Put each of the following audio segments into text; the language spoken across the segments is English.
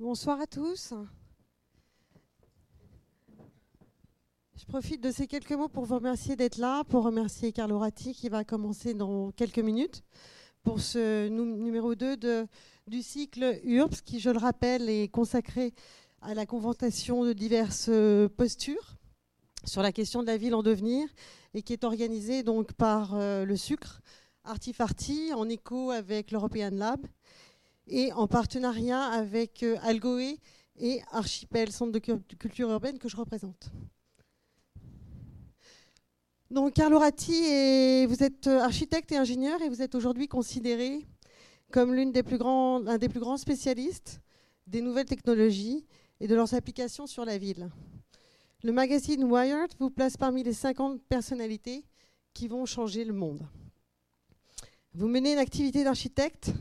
Bonsoir à tous. Je profite de ces quelques mots pour vous remercier d'être là, pour remercier Carlo Ratti qui va commencer dans quelques minutes pour ce numéro 2 de, du cycle URBS qui, je le rappelle, est consacré à la conventation de diverses postures sur la question de la ville en devenir et qui est organisé donc par euh, le sucre Artifarti en écho avec l'European Lab et en partenariat avec euh, Algoé et Archipel, centre de culture urbaine que je représente. Donc Carlo Ratti, vous êtes euh, architecte et ingénieur et vous êtes aujourd'hui considéré comme l'un des, plus grands, des plus grands spécialistes des nouvelles technologies et de leurs applications sur la ville. Le magazine Wired vous place parmi les 50 personnalités qui vont changer le monde. Vous menez une activité d'architecte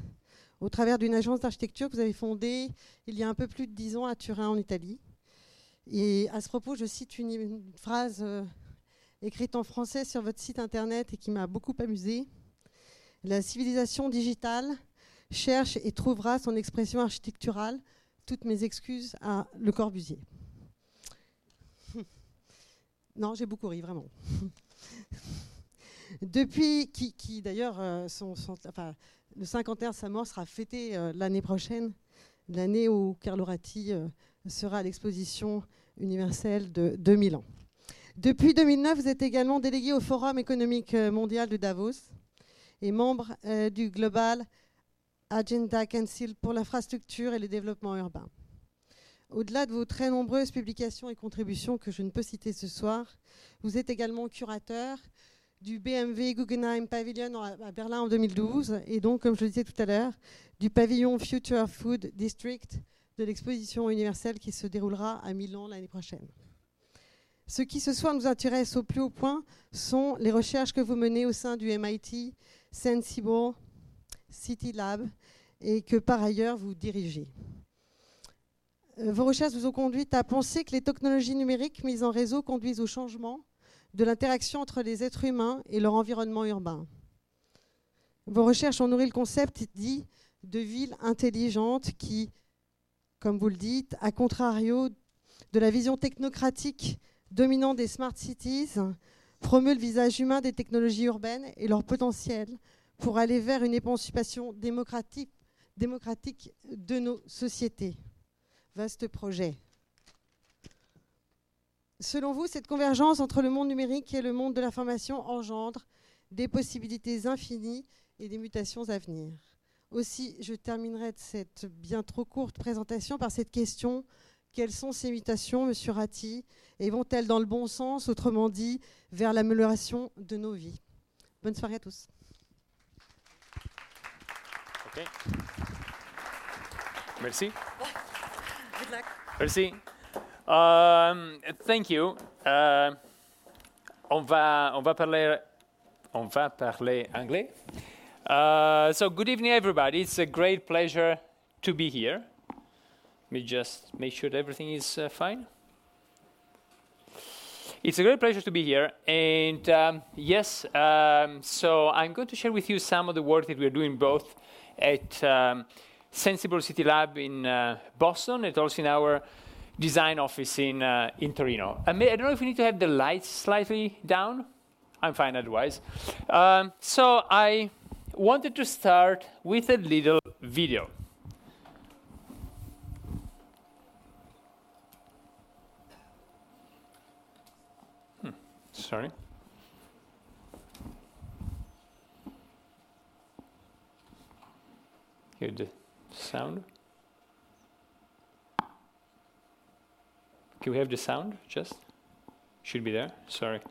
au travers d'une agence d'architecture que vous avez fondée il y a un peu plus de dix ans à Turin, en Italie. Et à ce propos, je cite une, phrase euh, écrite en français sur votre site internet et qui m'a beaucoup amusée. La civilisation digitale cherche et trouvera son expression architecturale. Toutes mes excuses à Le Corbusier. Non, j'ai beaucoup ri, vraiment. Depuis, qui, d'ailleurs, euh, le 51 sa mort sera fêté euh, l'année prochaine, l'année où Carlo Ratti euh, sera à l'exposition universelle de 2000 ans. Depuis 2009, vous êtes également délégué au Forum économique mondial de Davos et membre du Global Agenda Council pour l'infrastructure et le développement urbain. Au-delà de vos très nombreuses publications et contributions que je ne peux citer ce soir, vous êtes également curateur du BMW Guggenheim Pavilion à Berlin en 2012 et donc, comme je le disais tout à l'heure, du pavillon Future Food District de l'exposition universelle qui se déroulera à Milan l'année prochaine. Ce qui ce soir nous intéresse au plus haut point sont les recherches que vous menez au sein du MIT Sensible City Lab et que par ailleurs vous dirigez. Euh, vos recherches vous ont conduit à penser que les technologies numériques mises en réseau conduisent au changement de l'interaction entre les êtres humains et leur environnement urbain. Vos recherches ont nourri le concept dit de ville intelligente qui, comme vous le dites, à contrario de la vision technocratique dominante des smart cities, promeut le visage humain des technologies urbaines et leur potentiel pour aller vers une émancipation démocratique, démocratique de nos sociétés. Vaste projet. Selon vous, cette convergence entre le monde numérique et le monde de l'information engendre des possibilités infinies et des mutations à venir. Aussi, je terminerai cette bien trop courte présentation par cette question. Quelles sont ces mutations, Monsieur Ratti, et vont-elles dans le bon sens, autrement dit, vers l'amélioration de nos vies? Bonne soirée à tous. Merci. Merci. Um, thank you. Uh, on va on va parler on va parler anglais. Uh, so good evening, everybody. It's a great pleasure to be here. Let me just make sure that everything is uh, fine. It's a great pleasure to be here. And um, yes, um, so I'm going to share with you some of the work that we're doing both at um, Senseable City Lab in uh, Boston and also in our design office in, uh, in Torino. I, may, I, don't know if we need to have the lights slightly down. I'm fine otherwise. Um, so I wanted to start with a little video. Hmm, sorry. Hear the sound? Can we have the sound just? Should be there. Sorry.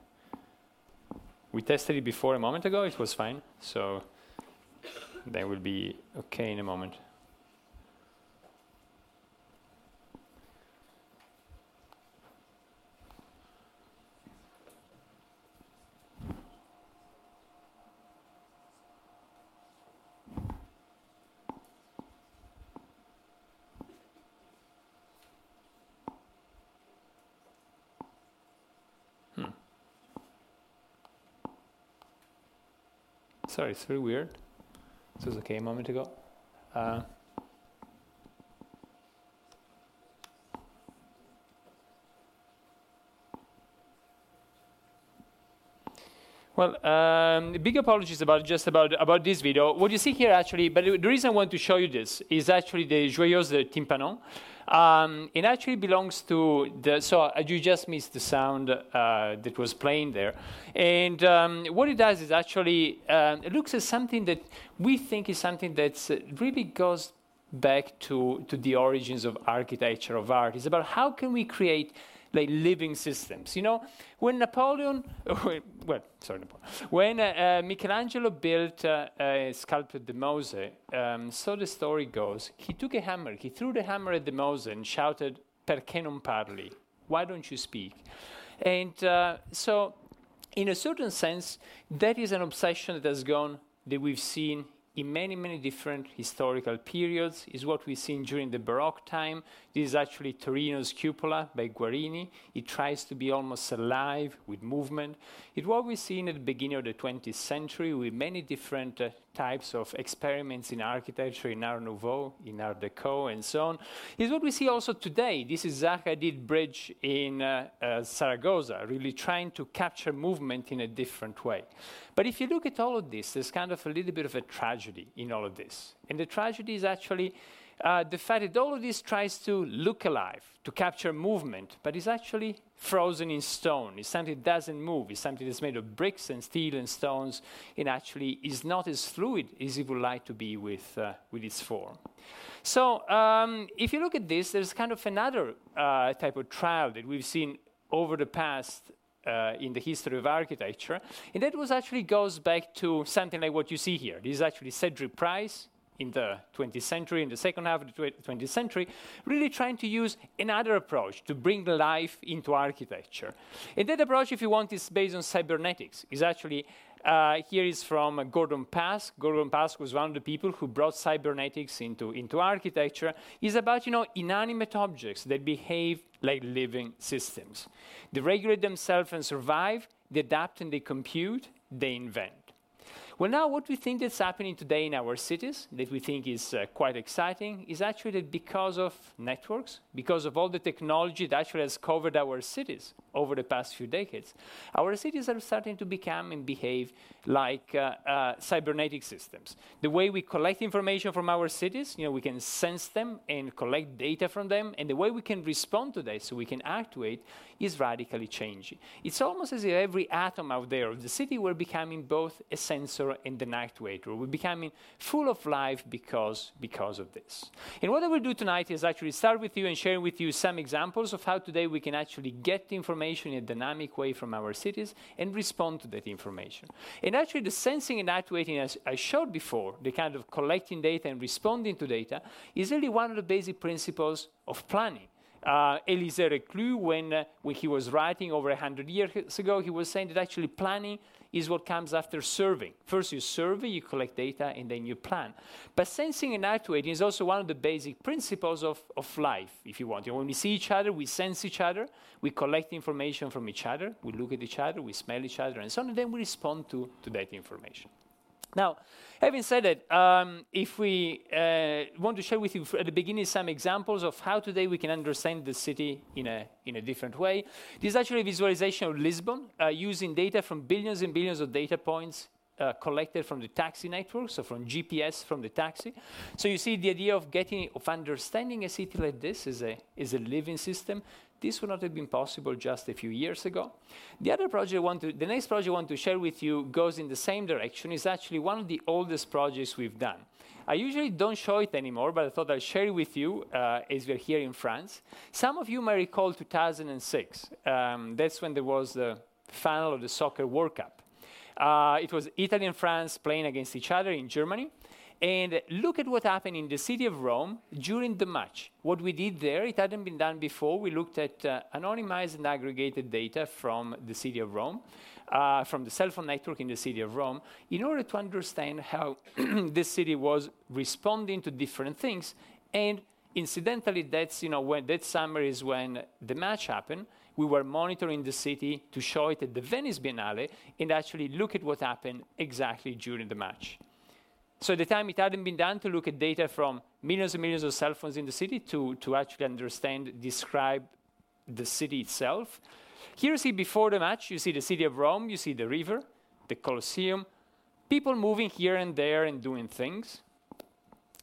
We tested it before a moment ago. It was fine. So that will be okay in a moment. sorry, it's very weird. This was okay a moment ago. Uh, Well, um, big apologies about just about about this video. What you see here, actually, but the reason I want to show you this is actually the Joyeuse Timpanon. Um, it actually belongs to the, so uh, you just missed the sound uh, that was playing there. And um, what it does is actually, um, it looks at something that we think is something that uh, really goes back to, to the origins of architecture, of art. It's about how can we create like living systems. You know, when Napoleon, well, sorry, Napoleon, when uh, uh, Michelangelo built uh, uh, sculpted the Mose, um, so the story goes, he took a hammer, he threw the hammer at the Mose and shouted, "Perché non parli? Why don't you speak?" And uh, so, in a certain sense, that is an obsession that has gone that we've seen in many, many different historical periods, is what we've seen during the Baroque time. This is actually Torino's cupola by Guarini. It tries to be almost alive with movement. It's what we've seen at the beginning of the 20th century with many different uh, types of experiments in architecture, in Art Nouveau, in Art Deco, and so on. Is what we see also today. This is Zaha Hadid Bridge in uh, uh, Zaragoza, really trying to capture movement in a different way. But if you look at all of this, there's kind of a little bit of a tragedy in all of this. And the tragedy is actually uh, the fact that all of this tries to look alive, to capture movement, but is actually frozen in stone. It's something that doesn't move. It's something that's made of bricks and steel and stones, and actually is not as fluid as it would like to be with, uh, with its form. So um, if you look at this, there's kind of another uh, type of trial that we've seen over the past uh, in the history of architecture. And that was actually goes back to something like what you see here. This is actually Cedric Price in the 20th century, in the second half of the 20th century, really trying to use another approach to bring life into architecture. And that approach, if you want, is based on cybernetics. Is actually uh, here is from Gordon Pask. Gordon Pask was one of the people who brought cybernetics into, into architecture. It's about you know inanimate objects that behave like living systems. They regulate themselves and survive. They adapt and they compute. They invent. Well, now what we think that's happening today in our cities, that we think is uh, quite exciting, is actually that because of networks, because of all the technology that actually has covered our cities over the past few decades, our cities are starting to become and behave like uh, uh, cybernetic systems. The way we collect information from our cities, you know, we can sense them and collect data from them, and the way we can respond to that, so we can actuate, is radically changing. It's almost as if every atom out there of the city were becoming both a sensor and the actuator. We're becoming full of life because, because of this. And what I will do tonight is actually start with you and share with you some examples of how today we can actually get information in a dynamic way from our cities and respond to that information. And actually the sensing and actuating, as I showed before, the kind of collecting data and responding to data, is really one of the basic principles of planning. Uh, Élisée Reclus, when, uh, when he was writing over 100 years ago, he was saying that actually planning is what comes after serving. First, you survey, you collect data, and then you plan. But sensing and actuating is also one of the basic principles of, of life, if you want. You know, when we see each other, we sense each other, we collect information from each other, we look at each other, we smell each other, and so on, and then we respond to, to that information. Now, having said that, um, if we uh, want to share with you at the beginning some examples of how today we can understand the city in a, in a different way, this is actually a visualization of Lisbon uh, using data from billions and billions of data points uh, collected from the taxi network, so from GPS from the taxi. So you see the idea of getting, of understanding a city like this is a, is a living system this would not have been possible just a few years ago. The other project I want to, the next project I want to share with you goes in the same direction. It's actually one of the oldest projects we've done. I usually don't show it anymore, but I thought I'd share it with you uh, as we're here in France. Some of you may recall 2006. Um, that's when there was the final of the Soccer World Cup. Uh, it was Italy and France playing against each other in Germany. And look at what happened in the city of Rome during the match. What we did there, it hadn't been done before. We looked at uh, anonymized and aggregated data from the city of Rome, uh, from the cell phone network in the city of Rome, in order to understand how this city was responding to different things. And incidentally, that's, you know, when that summer is when the match happened. We were monitoring the city to show it at the Venice Biennale and actually look at what happened exactly during the match. So at the time, it hadn't been done to look at data from millions and millions of cell phones in the city to, to actually understand, describe the city itself. Here you see before the match, you see the city of Rome, you see the river. the Colosseum, people moving here and there and doing things.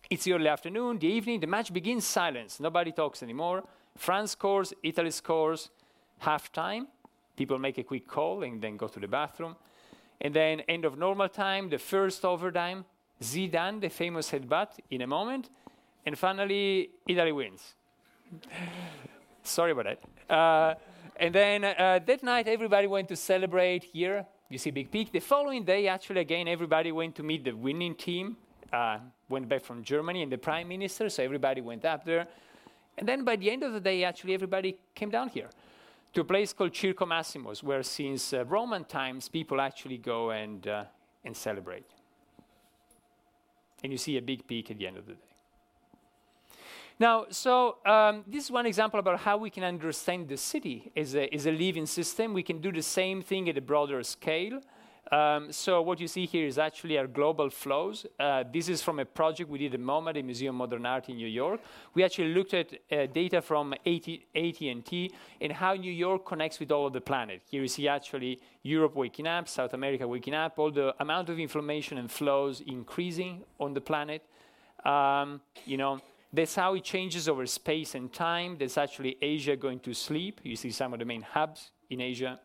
It's the early afternoon, the evening, the match begins, silence. Nobody talks anymore. France scores, Italy scores, half time. People make a quick call and then go to the bathroom. And then, end of normal time, the first overtime, Zidane, the famous headbutt, in a moment. And finally, Italy wins. Sorry about that. Uh, and then uh, that night, everybody went to celebrate here. You see Big Peak. The following day, actually, again, everybody went to meet the winning team. Uh, went back from Germany and the prime minister, so everybody went up there. And then by the end of the day, actually, everybody came down here to a place called Circo Maximus, where since uh, Roman times, people actually go and, uh, and celebrate. And you see a big peak at the end of the day. Now, so um, this is one example about how we can understand the city as a, as a living system. We can do the same thing at a broader scale. Um, so what you see here is actually our global flows. Uh, this is from a project we did at MoMA, the Museum of Modern Art in New York. We actually looked at uh, data from AT&T and how New York connects with all of the planet. Here you see actually Europe waking up, South America waking up, all the amount of information and flows increasing on the planet. Um, you know, that's how it changes over space and time. There's actually Asia going to sleep. You see some of the main hubs in Asia.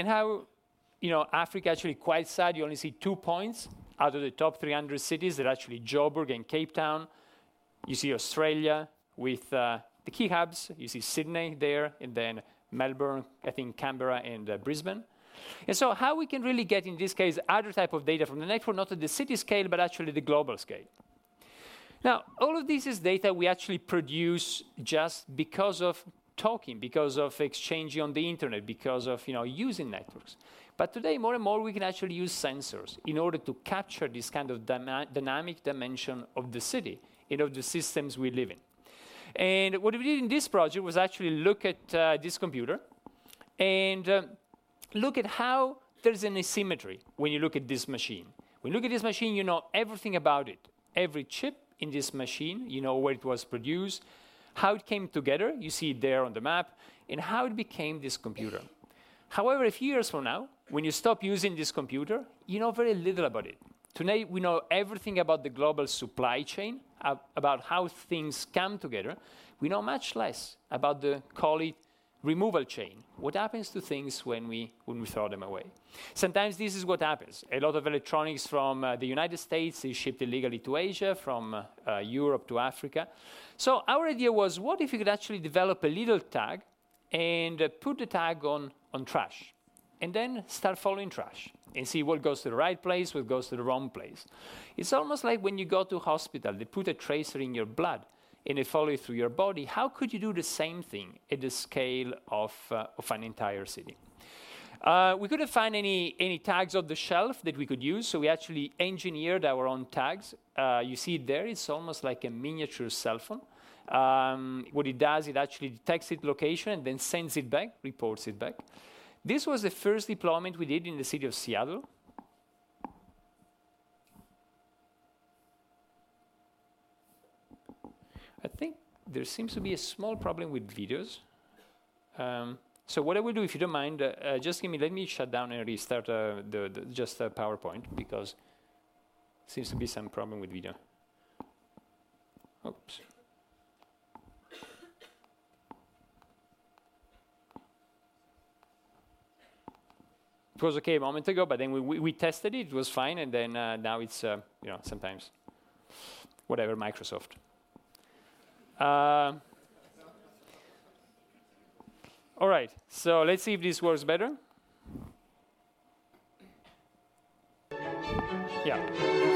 And how, you know, Africa actually quite sad. You only see two points out of the top 300 cities that are actually Joburg and Cape Town. You see Australia with uh, the key hubs. You see Sydney there, and then Melbourne, I think Canberra and uh, Brisbane. And so how we can really get, in this case, other type of data from the network, not at the city scale, but actually the global scale. Now, all of this is data we actually produce just because of talking, because of exchanging on the internet, because of you know, using networks. But today, more and more, we can actually use sensors in order to capture this kind of dynamic dimension of the city and of the systems we live in. And what we did in this project was actually look at uh, this computer and uh, look at how there's an asymmetry when you look at this machine. When you look at this machine, you know everything about it. Every chip in this machine, you know where it was produced, how it came together, you see it there on the map, and how it became this computer. However, a few years from now, when you stop using this computer, you know very little about it. Today, we know everything about the global supply chain, uh, about how things come together. We know much less about the, call it, removal chain. What happens to things when we, when we throw them away? Sometimes this is what happens. A lot of electronics from uh, the United States is shipped illegally to Asia, from uh, uh, Europe to Africa. So our idea was, what if you could actually develop a little tag and uh, put the tag on, on trash? And then start following trash and see what goes to the right place, what goes to the wrong place. It's almost like when you go to hospital, they put a tracer in your blood and it follows through your body, how could you do the same thing at the scale of, uh, of an entire city? Uh, we couldn't find any, any tags off the shelf that we could use, so we actually engineered our own tags. Uh, you see it there, it's almost like a miniature cell phone. Um, what it does, it actually detects its location and then sends it back, reports it back. This was the first deployment we did in the city of Seattle. I think there seems to be a small problem with videos. Um, so what I will do, if you don't mind, uh, uh, just give me, let me shut down and restart uh, the, the, just uh, PowerPoint because seems to be some problem with video. Oops. It was okay a moment ago, but then we, we, we tested it, it was fine, and then uh, now it's, uh, you know, sometimes, whatever, Microsoft. Uh, all right, so let's see if this works better. Yeah.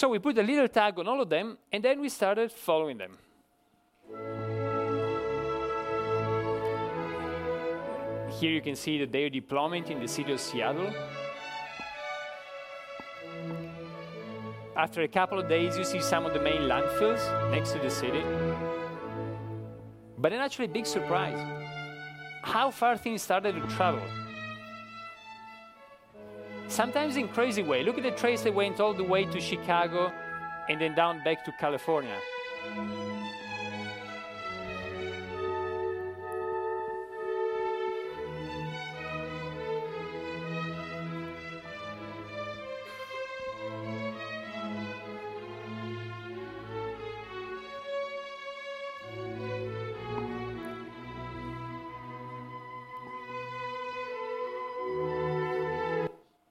So we put a little tag on all of them, and then we started following them. Here you can see the their deployment in the city of Seattle. After a couple of days, you see some of the main landfills next to the city. But then actually, big surprise, how far things started to travel. Sometimes in crazy way. Look at the trace that went all the way to Chicago and then down back to California.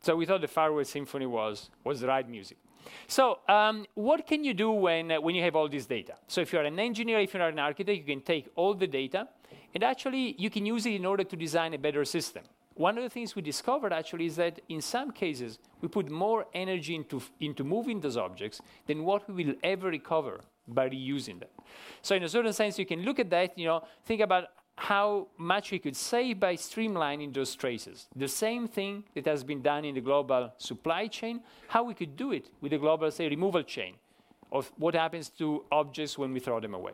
So we thought the Faraway Symphony was, was the right music. So um, what can you do when, uh, when you have all this data? So if you're an engineer, if you're an architect, you can take all the data, and actually you can use it in order to design a better system. One of the things we discovered actually is that in some cases, we put more energy into, into moving those objects than what we will ever recover by reusing them. So in a certain sense, you can look at that, you know, think about how much we could save by streamlining those traces. The same thing that has been done in the global supply chain, how we could do it with the global, say, removal chain of what happens to objects when we throw them away.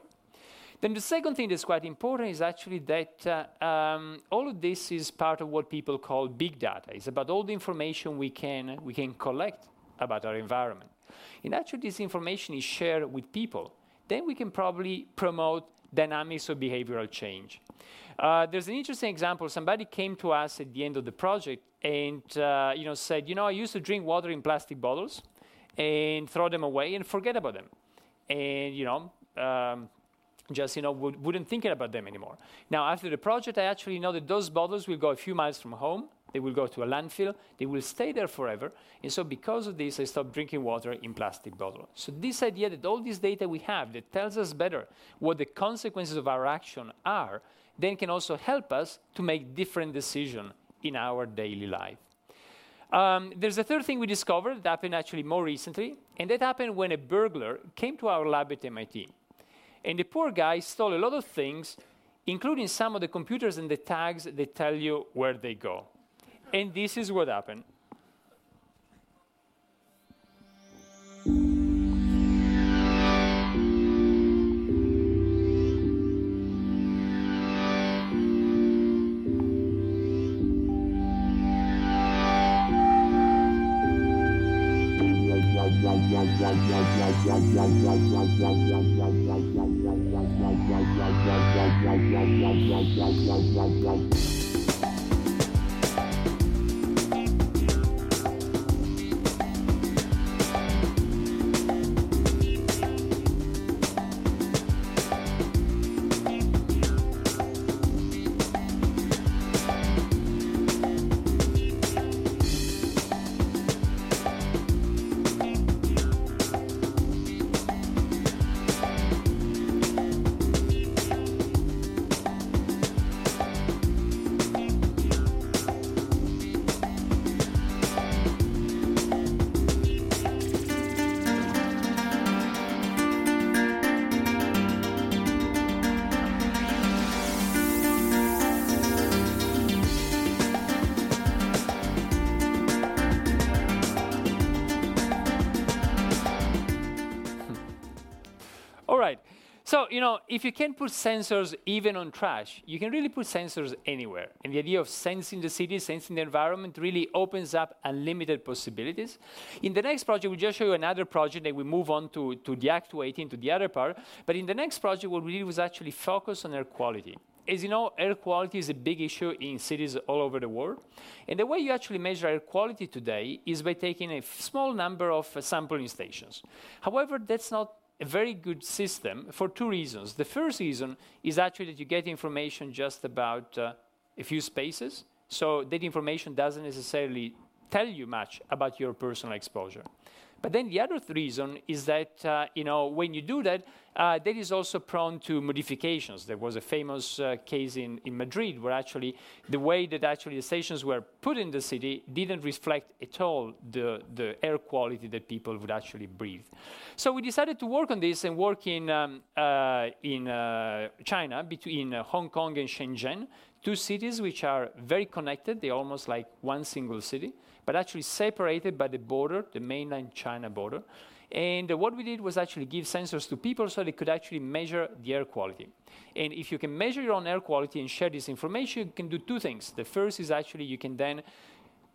Then the second thing that's quite important is actually that uh, um, all of this is part of what people call big data. It's about all the information we can, we can collect about our environment. And actually this information is shared with people. Then we can probably promote dynamics of behavioral change. Uh, there's an interesting example. Somebody came to us at the end of the project and uh, you know, said, you know, I used to drink water in plastic bottles and throw them away and forget about them. And, you know, um, just, you know, would, wouldn't think about them anymore. Now, after the project, I actually know that those bottles will go a few miles from home. They will go to a landfill. They will stay there forever. And so because of this, I stopped drinking water in plastic bottles. So this idea that all this data we have that tells us better what the consequences of our action are, then can also help us to make different decisions in our daily life. Um, there's a third thing we discovered that happened actually more recently, and that happened when a burglar came to our lab at MIT. And the poor guy stole a lot of things, including some of the computers and the tags that tell you where they go. And this is what happened. You know, if you can put sensors even on trash, you can really put sensors anywhere. And the idea of sensing the city, sensing the environment really opens up unlimited possibilities. In the next project, we'll just show you another project and we move on to, to the actuating, to the other part. But in the next project, what we did was actually focus on air quality. As you know, air quality is a big issue in cities all over the world. And the way you actually measure air quality today is by taking a small number of uh, sampling stations. However, that's not a very good system for two reasons. The first reason is actually that you get information just about uh, a few spaces, so that information doesn't necessarily tell you much about your personal exposure. But then the other reason is that uh, you know when you do that, uh, that is also prone to modifications. There was a famous uh, case in, in Madrid where actually the way that actually the stations were put in the city didn't reflect at all the, the air quality that people would actually breathe. So we decided to work on this and work in, um, uh, in uh, China between uh, Hong Kong and Shenzhen two cities which are very connected. They're almost like one single city, but actually separated by the border, the mainland China border. And what we did was actually give sensors to people so they could actually measure the air quality. And if you can measure your own air quality and share this information, you can do two things. The first is actually you can then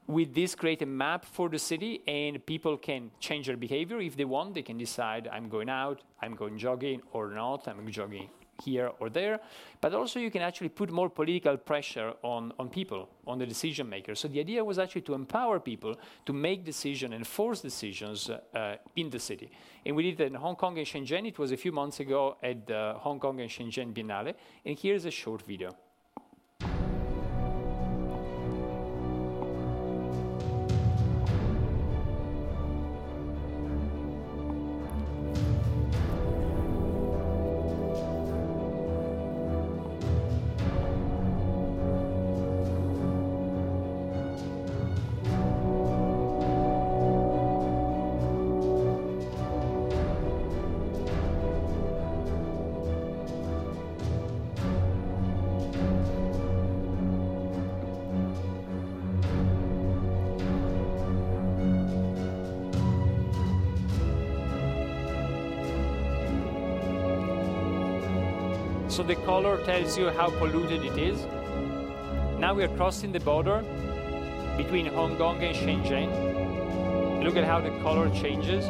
with this create a map for the city and people can change their behavior if they want they can decide i'm going out i'm going jogging or not i'm jogging here or there, but also you can actually put more political pressure on, on people, on the decision makers. So the idea was actually to empower people to make decisions and force decisions uh, in the city. And we did it in Hong Kong and Shenzhen. It was a few months ago at the Hong Kong and Shenzhen Biennale. And here's a short video. The color tells you how polluted it is. Now we are crossing the border between Hong Kong and Shenzhen. Look at how the color changes.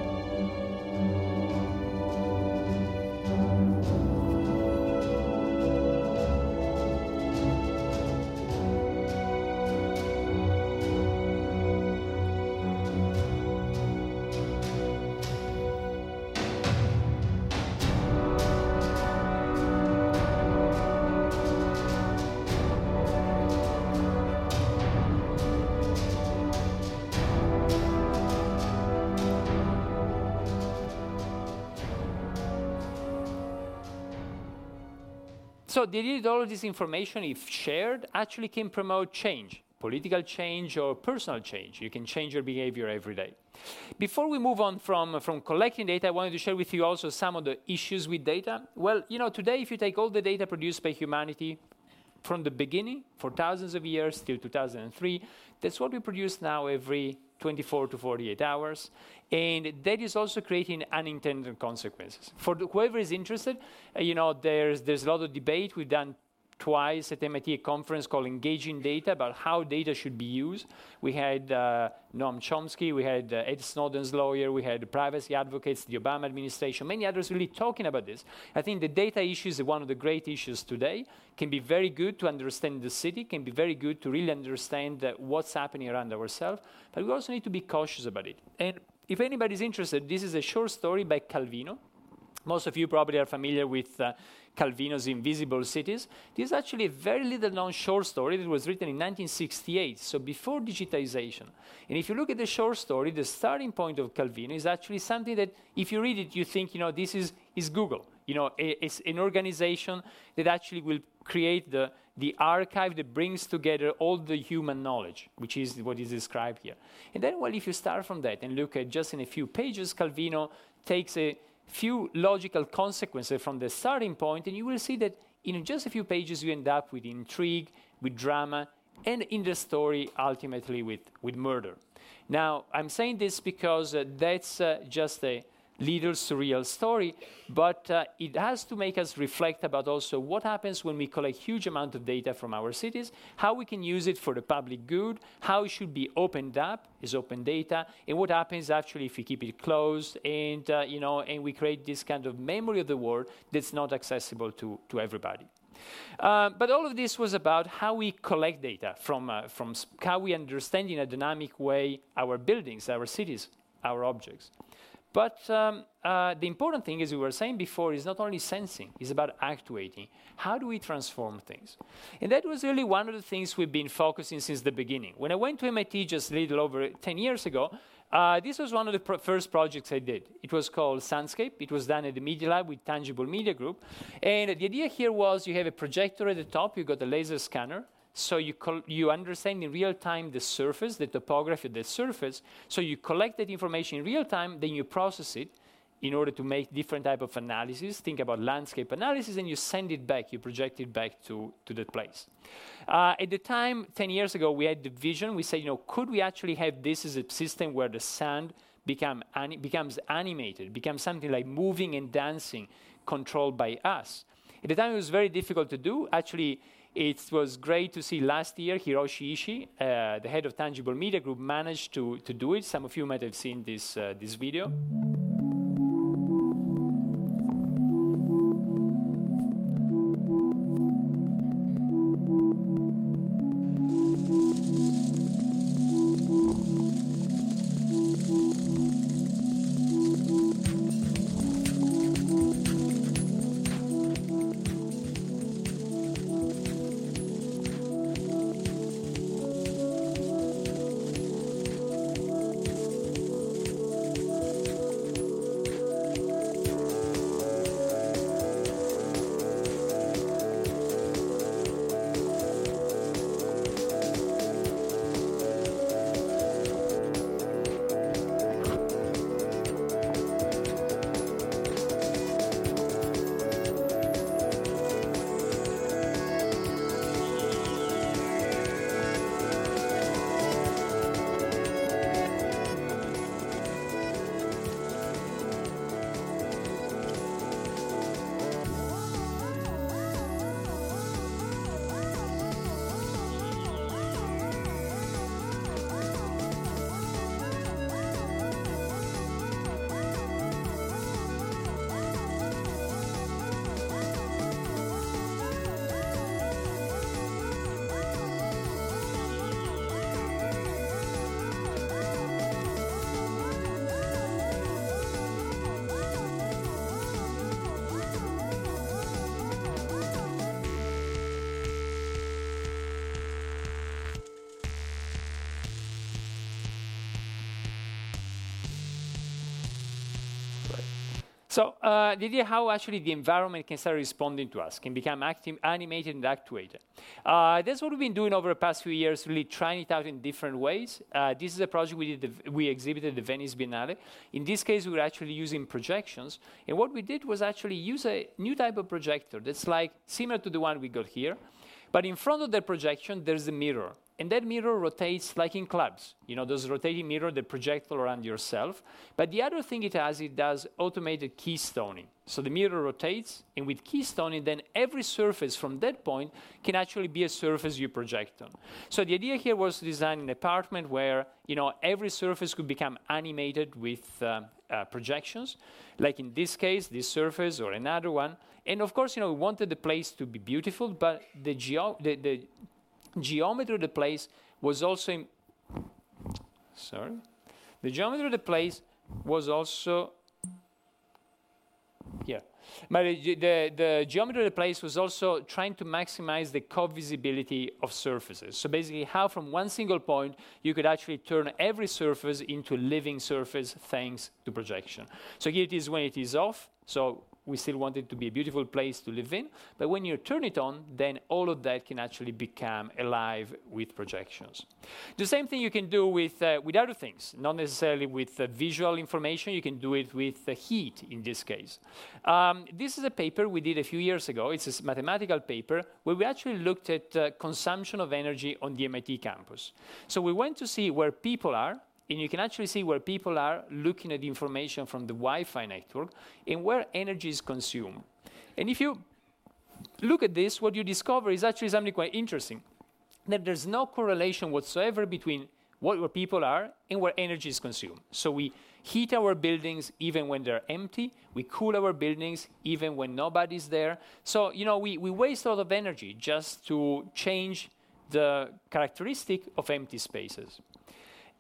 So the all of this information, if shared, actually can promote change, political change or personal change. You can change your behavior every day. Before we move on from, from collecting data, I wanted to share with you also some of the issues with data. Well, you know, today if you take all the data produced by humanity from the beginning, for thousands of years till 2003, that's what we produce now every 24 to 48 hours. And that is also creating unintended consequences. For whoever is interested, uh, you know, there's, there's a lot of debate. We've done twice at MIT a conference called Engaging Data about how data should be used. We had uh, Noam Chomsky, we had uh, Ed Snowden's lawyer, we had privacy advocates, the Obama administration, many others really talking about this. I think the data issue is one of the great issues today. Can be very good to understand the city, can be very good to really understand uh, what's happening around ourselves, but we also need to be cautious about it. And if anybody's interested, this is a short story by Calvino. Most of you probably are familiar with uh, Calvino's Invisible Cities. This is actually a very little known short story that was written in 1968, so before digitization. And if you look at the short story, the starting point of Calvino is actually something that, if you read it, you think, you know, this is, is Google. You know, it's an organization that actually will create the, the archive that brings together all the human knowledge, which is what is described here. And then, well, if you start from that and look at just in a few pages, Calvino takes a few logical consequences from the starting point, and you will see that in just a few pages you end up with intrigue, with drama, and in the story, ultimately, with, with murder. Now, I'm saying this because uh, that's uh, just a little surreal story, but uh, it has to make us reflect about also what happens when we collect huge amount of data from our cities, how we can use it for the public good, how it should be opened up is open data, and what happens actually if we keep it closed and, uh, you know, and we create this kind of memory of the world that's not accessible to, to everybody. Uh, but all of this was about how we collect data from, uh, from how we understand in a dynamic way our buildings, our cities, our objects. But um, uh, the important thing, as we were saying before, is not only sensing, it's about actuating. How do we transform things? And that was really one of the things we've been focusing since the beginning. When I went to MIT just a little over 10 years ago, uh, this was one of the pro first projects I did. It was called SandScape. It was done at the Media Lab with Tangible Media Group. And the idea here was you have a projector at the top, you've got a laser scanner, so you, you understand in real time the surface, the topography of the surface. So you collect that information in real time, then you process it, in order to make different type of analysis. Think about landscape analysis, and you send it back, you project it back to, to that place. Uh, at the time, 10 years ago, we had the vision. We said, you know, could we actually have this as a system where the sand become becomes animated, becomes something like moving and dancing, controlled by us? At the time, it was very difficult to do. Actually, it was great to see last year Hiroshi Ishii, uh, the head of Tangible Media Group, managed to, to do it. Some of you might have seen this, uh, this video. The idea how actually the environment can start responding to us, can become active, animated and actuated. Uh, that's what we've been doing over the past few years, really trying it out in different ways. Uh, this is a project we, did the, we exhibited the Venice Biennale. In this case, we were actually using projections. And what we did was actually use a new type of projector that's like similar to the one we got here. But in front of the projection, there's a mirror. And that mirror rotates like in clubs. You know, those rotating mirror that project all around yourself. But the other thing it has, it does automated keystoning. So the mirror rotates, and with keystoning, then every surface from that point can actually be a surface you project on. So the idea here was to design an apartment where, you know, every surface could become animated with uh, uh, projections, like in this case, this surface or another one. And of course, you know, we wanted the place to be beautiful, but the, geo the, the geometry of the place was also in, sorry the geometry of the place was also here but the, the, the, geometry of the place was also trying to maximize the co-visibility of surfaces. So basically how from one single point you could actually turn every surface into a living surface thanks to projection. So here it is when it is off. So we still want it to be a beautiful place to live in. But when you turn it on, then all of that can actually become alive with projections. The same thing you can do with, uh, with other things, not necessarily with uh, visual information. You can do it with uh, heat in this case. Um, this is a paper we did a few years ago. It's a mathematical paper where we actually looked at uh, consumption of energy on the MIT campus. So we went to see where people are and you can actually see where people are looking at the information from the Wi-Fi network and where energy is consumed. And if you look at this, what you discover is actually something quite interesting, that there's no correlation whatsoever between what, where people are and where energy is consumed. So we heat our buildings even when they're empty. We cool our buildings even when nobody's there. So, you know, we, we waste a lot of energy just to change the characteristic of empty spaces.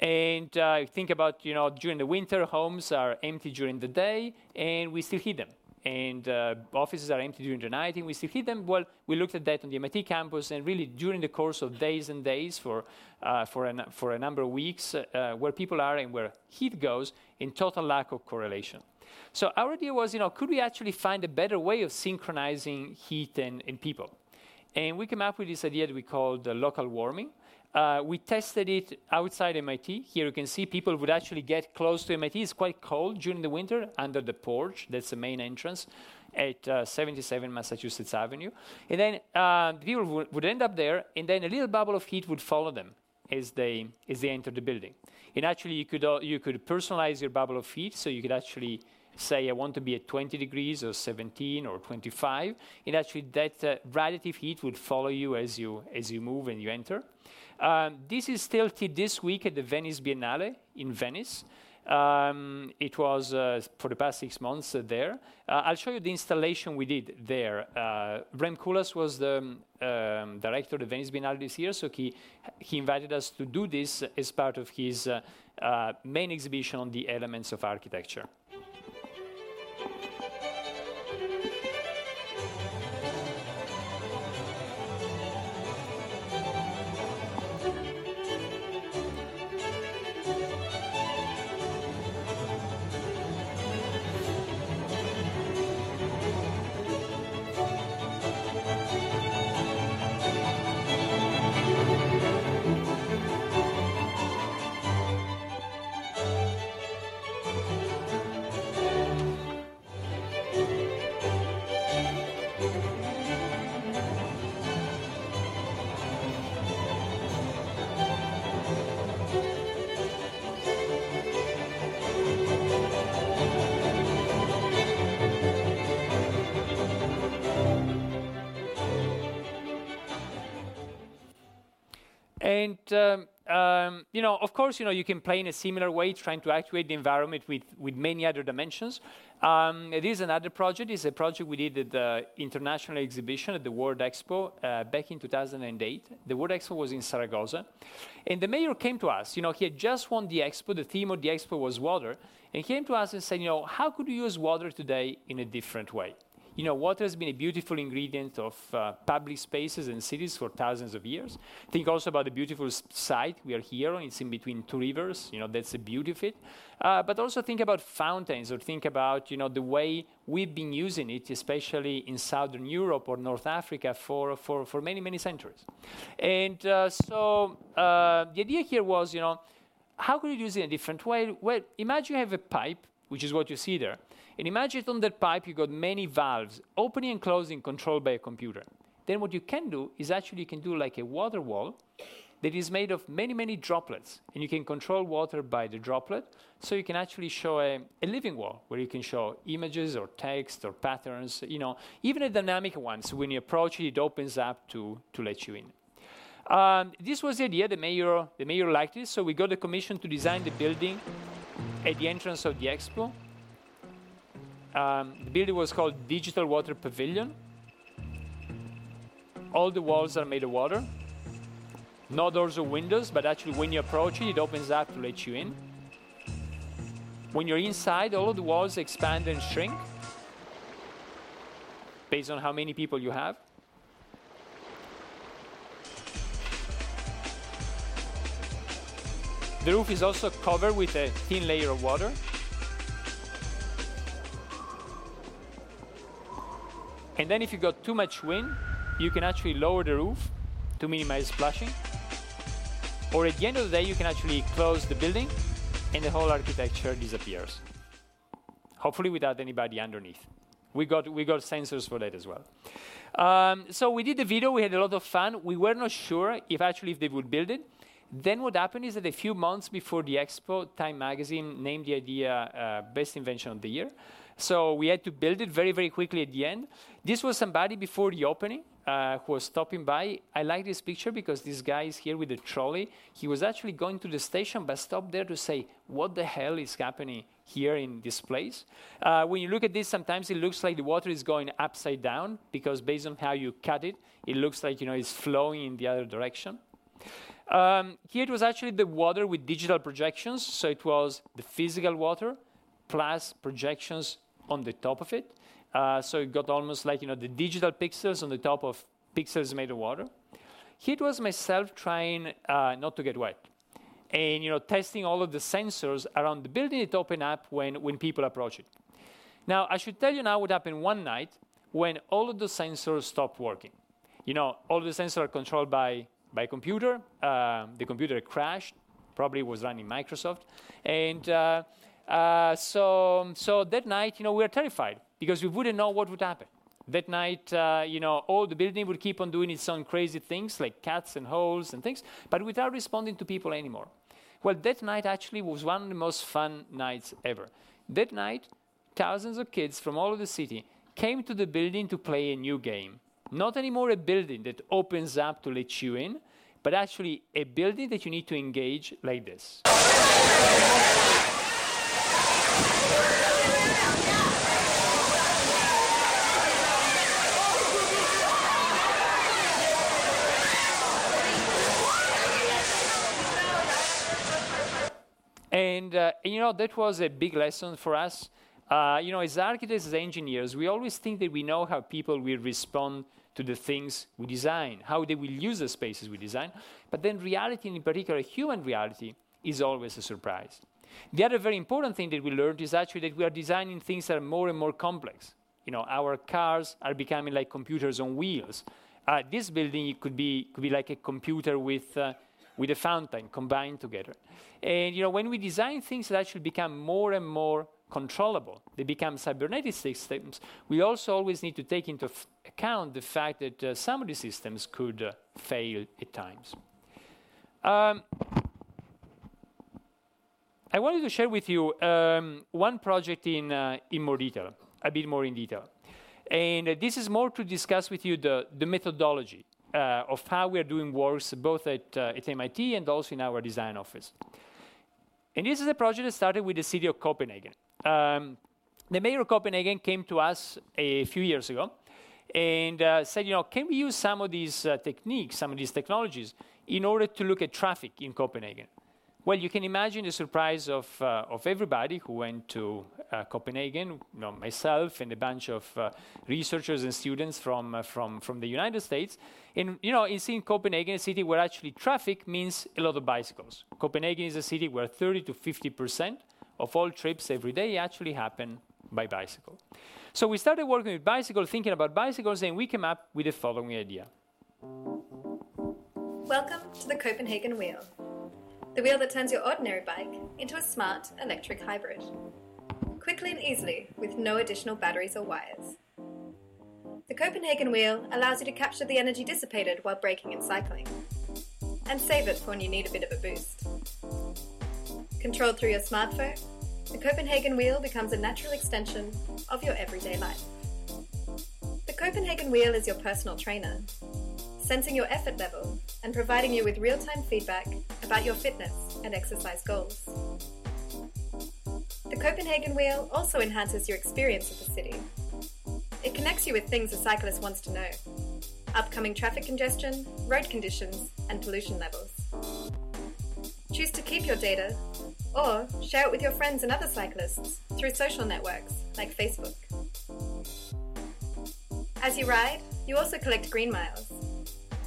And uh, think about, you know, during the winter, homes are empty during the day, and we still heat them. And uh, offices are empty during the night, and we still heat them. Well, we looked at that on the MIT campus, and really during the course of days and days for, uh, for, an, for a number of weeks, uh, where people are and where heat goes, in total lack of correlation. So our idea was, you know, could we actually find a better way of synchronizing heat and, and people? And we came up with this idea that we called local warming. Uh, we tested it outside MIT. Here you can see people would actually get close to MIT. It's quite cold during the winter under the porch. That's the main entrance at uh, 77 Massachusetts Avenue. And then uh, people would, would end up there, and then a little bubble of heat would follow them as they, as they enter the building. And actually, you could, uh, you could personalize your bubble of heat, so you could actually say I want to be at 20 degrees or 17 or 25, and actually that uh, radiative heat would follow you as you as you move and you enter. Um, this is still till this week at the Venice Biennale in Venice. Um, it was uh, for the past six months uh, there. Uh, I'll show you the installation we did there. Uh, Rem Koolhaas was the um, director of the Venice Biennale this year, so he, he invited us to do this as part of his uh, uh, main exhibition on the elements of architecture. And um, um, you know, of course, you know you can play in a similar way, trying to actuate the environment with, with many other dimensions. Um, it is another project. It's a project we did at the international exhibition at the World Expo uh, back in 2008. The World Expo was in Saragossa, and the mayor came to us. You know, he had just won the expo. The theme of the expo was water, and he came to us and said, you know, how could you use water today in a different way? You know, water has been a beautiful ingredient of uh, public spaces and cities for thousands of years. Think also about the beautiful site we are here on. It's in between two rivers. You know, that's the beauty of it. Uh, but also think about fountains or think about, you know, the way we've been using it, especially in Southern Europe or North Africa for, for, for many, many centuries. And uh, so uh, the idea here was, you know, how could you use it in a different way? Well, imagine you have a pipe, which is what you see there and imagine on that pipe you got many valves, opening and closing, controlled by a computer. Then what you can do is actually you can do like a water wall that is made of many, many droplets. And you can control water by the droplet. So you can actually show a, a, living wall where you can show images or text or patterns, you know, even a dynamic one. So when you approach it, it opens up to, to let you in. Um, this was the idea. The mayor, the mayor liked it. So we got the commission to design the building at the entrance of the expo. Um, the building was called Digital Water Pavilion. All the walls are made of water. No doors or windows, but actually, when you approach it, it opens up to let you in. When you're inside, all of the walls expand and shrink based on how many people you have. The roof is also covered with a thin layer of water. And then if you got too much wind, you can actually lower the roof to minimize splashing. Or at the end of the day, you can actually close the building and the whole architecture disappears. Hopefully without anybody underneath. We got, we got sensors for that as well. Um, so we did the video, we had a lot of fun. We were not sure if actually if they would build it. Then what happened is that a few months before the expo, Time Magazine named the idea uh, Best Invention of the Year. So we had to build it very, very quickly at the end. This was somebody before the opening uh, who was stopping by. I like this picture because this guy is here with a trolley. He was actually going to the station, but stopped there to say, what the hell is happening here in this place? Uh, when you look at this, sometimes it looks like the water is going upside down because based on how you cut it, it looks like you know it's flowing in the other direction. Um, here it was actually the water with digital projections, so it was the physical water plus projections on the top of it. Uh, so it got almost like you know the digital pixels on the top of pixels made of water. Here it was myself trying uh, not to get wet, and you know testing all of the sensors around the building it opened up when when people approach it. Now I should tell you now what happened one night when all of the sensors stopped working. You know all the sensors are controlled by by computer. Uh, the computer crashed, probably was running Microsoft. And uh, so, so that night, you know, we were terrified because we wouldn't know what would happen. That night, uh, you know, all the building would keep on doing its own crazy things like cats and holes and things, but without responding to people anymore. Well, that night actually was one of the most fun nights ever. That night, thousands of kids from all over the city came to the building to play a new game. Not anymore a building that opens up to let you in, but actually a building that you need to engage like this. And, uh, you know, that was a big lesson for us. Uh, you know, as architects, as engineers, we always think that we know how people will respond to the things we design, how they will use the spaces we design. But then reality, and in particular human reality, is always a surprise. The other very important thing that we learned is actually that we are designing things that are more and more complex. You know, our cars are becoming like computers on wheels. Uh, this building could be, could be like a computer with uh, with a fountain combined together. And you know, when we design things that actually become more and more controllable, they become cybernetic systems, we also always need to take into f- account the fact that uh, some of the systems could uh, fail at times. Um, I wanted to share with you um, one project in, uh, in more detail, a bit more in detail. And uh, this is more to discuss with you the, the methodology uh, of how we are doing works both at, uh, at MIT and also in our design office. And this is a project that started with the city of Copenhagen. Um, the mayor of Copenhagen came to us a few years ago and uh, said, you know, can we use some of these uh, techniques, some of these technologies, in order to look at traffic in Copenhagen? Well, you can imagine the surprise of, uh, of everybody who went to uh, Copenhagen, you know, myself and a bunch of uh, researchers and students from, uh, from, from the United States. And, you know, in seeing Copenhagen, a city where actually traffic means a lot of bicycles. Copenhagen is a city where 30 to 50% of all trips every day actually happen by bicycle. So we started working with bicycles, thinking about bicycles, and we came up with the following idea. Welcome to the Copenhagen Wheel the wheel that turns your ordinary bike into a smart electric hybrid. Quickly and easily, with no additional batteries or wires. The Copenhagen wheel allows you to capture the energy dissipated while braking and cycling, and save it for when you need a bit of a boost. Controlled through your smartphone, the Copenhagen wheel becomes a natural extension of your everyday life. The Copenhagen wheel is your personal trainer, sensing your effort level and providing you with real time feedback about your fitness and exercise goals. The Copenhagen Wheel also enhances your experience of the city. It connects you with things a cyclist wants to know upcoming traffic congestion, road conditions, and pollution levels. Choose to keep your data or share it with your friends and other cyclists through social networks like Facebook. As you ride, you also collect green miles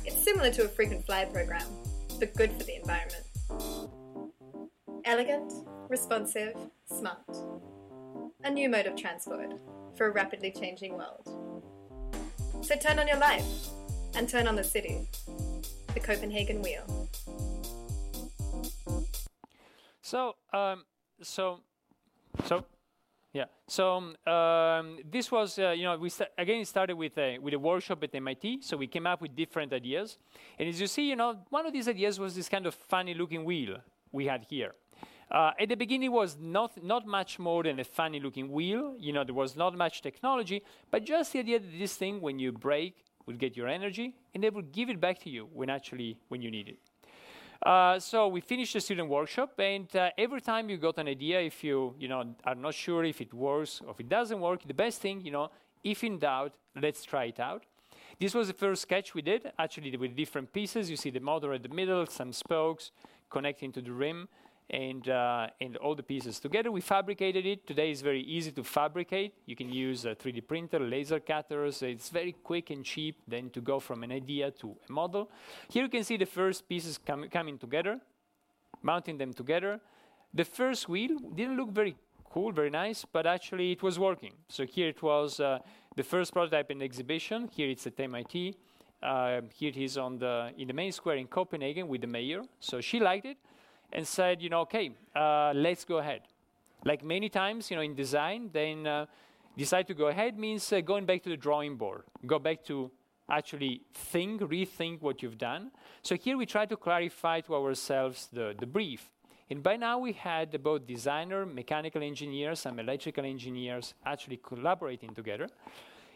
it's similar to a frequent flyer program, good for the environment. Elegant, responsive, smart. A new mode of transport for a rapidly changing world. So turn on your life and turn on the city. The Copenhagen Wheel. So, um, so, so yeah. So um, this was, uh, you know, we st- again started with a, with a workshop at MIT. So we came up with different ideas, and as you see, you know, one of these ideas was this kind of funny-looking wheel we had here. Uh, at the beginning, it was not not much more than a funny-looking wheel. You know, there was not much technology, but just the idea that this thing, when you brake, would get your energy, and they would give it back to you when actually when you need it. Uh, so we finished the student workshop, and uh, every time you got an idea, if you you know are not sure if it works or if it doesn't work, the best thing you know, if in doubt, let's try it out. This was the first sketch we did, actually with different pieces. You see the motor at the middle, some spokes connecting to the rim and, uh, and all the pieces together. We fabricated it. Today is very easy to fabricate. You can use a 3D printer, laser cutters. It's very quick and cheap then to go from an idea to a model. Here you can see the first pieces com coming together, mounting them together. The first wheel didn't look very cool, very nice, but actually it was working. So here it was uh, the first prototype in the exhibition. Here it's at MIT. Uh, here it is on the, in the main square in Copenhagen with the mayor. So she liked it and said, you know, okay, uh, let's go ahead. Like many times, you know, in design, then uh, decide to go ahead means uh, going back to the drawing board, go back to actually think, rethink what you've done. So here we try to clarify to ourselves the, the brief. And by now we had both designer, mechanical engineers, and electrical engineers actually collaborating together.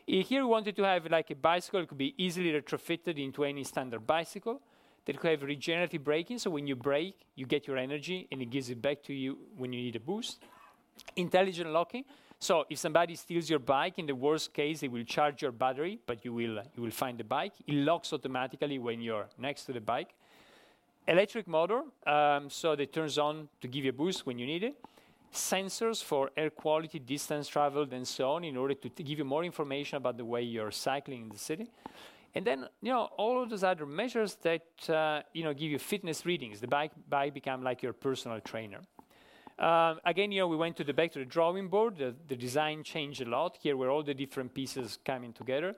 Here we wanted to have like a bicycle could be easily retrofitted into any standard bicycle. That could have regenerative braking, so when you brake, you get your energy and it gives it back to you when you need a boost. Intelligent locking, so if somebody steals your bike, in the worst case, they will charge your battery, but you will, you will find the bike. It locks automatically when you're next to the bike. Electric motor, um, so that turns on to give you a boost when you need it. Sensors for air quality, distance traveled, and so on, in order to give you more information about the way you're cycling in the city. And then, you know, all of those other measures that, uh, you know, give you fitness readings. The bike, bike become like your personal trainer. Um, again, you know, we went to the back to the drawing board. The, the design changed a lot. Here were all the different pieces coming together,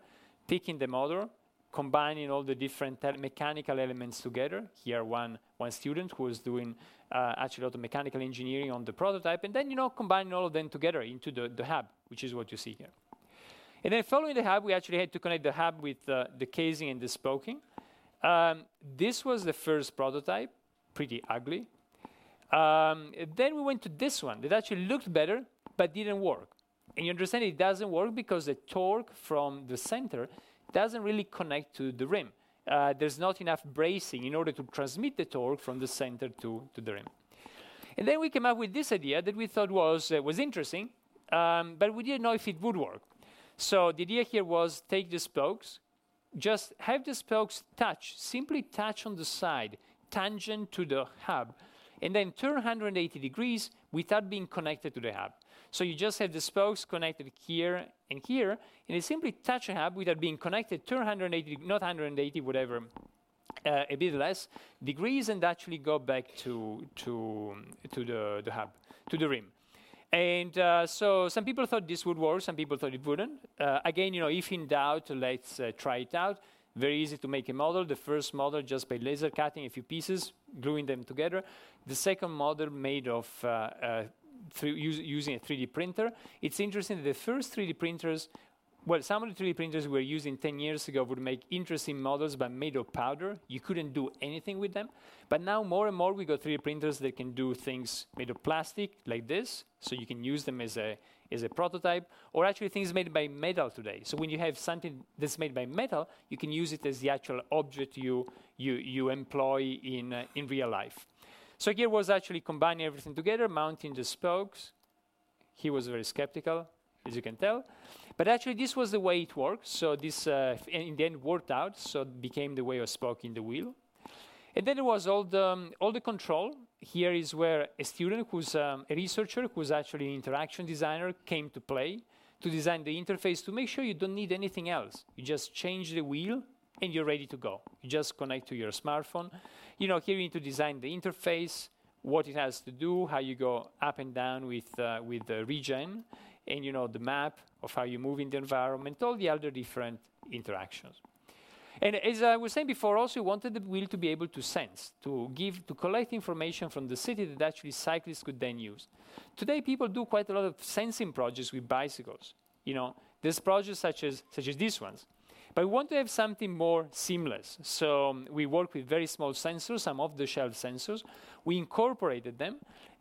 picking the motor, combining all the different mechanical elements together. Here, one one student who was doing uh, actually a lot of mechanical engineering on the prototype, and then you know combining all of them together into the, the hub, which is what you see here. And then following the hub, we actually had to connect the hub with uh, the casing and the spoking. Um, this was the first prototype, pretty ugly. Um, then we went to this one that actually looked better but didn't work. And you understand it doesn't work because the torque from the center doesn't really connect to the rim. Uh, there's not enough bracing in order to transmit the torque from the center to, to the rim. And then we came up with this idea that we thought was, uh, was interesting, um, but we didn't know if it would work. So the idea here was take the spokes, just have the spokes touch, simply touch on the side, tangent to the hub, and then turn 180 degrees without being connected to the hub. So you just have the spokes connected here and here, and you simply touch a hub without being connected, turn 180, not 180, whatever, uh, a bit less degrees, and actually go back to, to, to the, the hub, to the rim. And uh, so some people thought this would work, some people thought it wouldn't. Uh, again, you know, if in doubt, let's uh, try it out. Very easy to make a model. The first model just by laser cutting a few pieces, gluing them together. The second model made of uh, uh, using a 3D printer. It's interesting that the first 3D printers well, some of the 3D printers we were using 10 years ago would make interesting models but made of powder. You couldn't do anything with them. But now more and more we got 3D printers that can do things made of plastic like this, so you can use them as a, as a prototype, or actually things made by metal today. So when you have something that's made by metal, you can use it as the actual object you, you, you employ in, uh, in real life. So here was actually combining everything together, mounting the spokes. He was very skeptical, as you can tell. But actually, this was the way it worked. So this, uh, in the end, worked out. So it became the way of spoke in the wheel. And then there was all the, um, all the control. Here is where a student who's um, a researcher, who's actually an interaction designer, came to play to design the interface to make sure you don't need anything else. You just change the wheel and you're ready to go. You just connect to your smartphone. You know, here you need to design the interface, what it has to do, how you go up and down with, uh, with the regen, and you know, the map of how you move in the environment, all the other different interactions. And as I was saying before, also we wanted the wheel to be able to sense, to give, to collect information from the city that actually cyclists could then use. Today, people do quite a lot of sensing projects with bicycles. You know, there's projects such as such as these ones. But we want to have something more seamless. So um, we work with very small sensors, some off-the-shelf sensors. We incorporated them.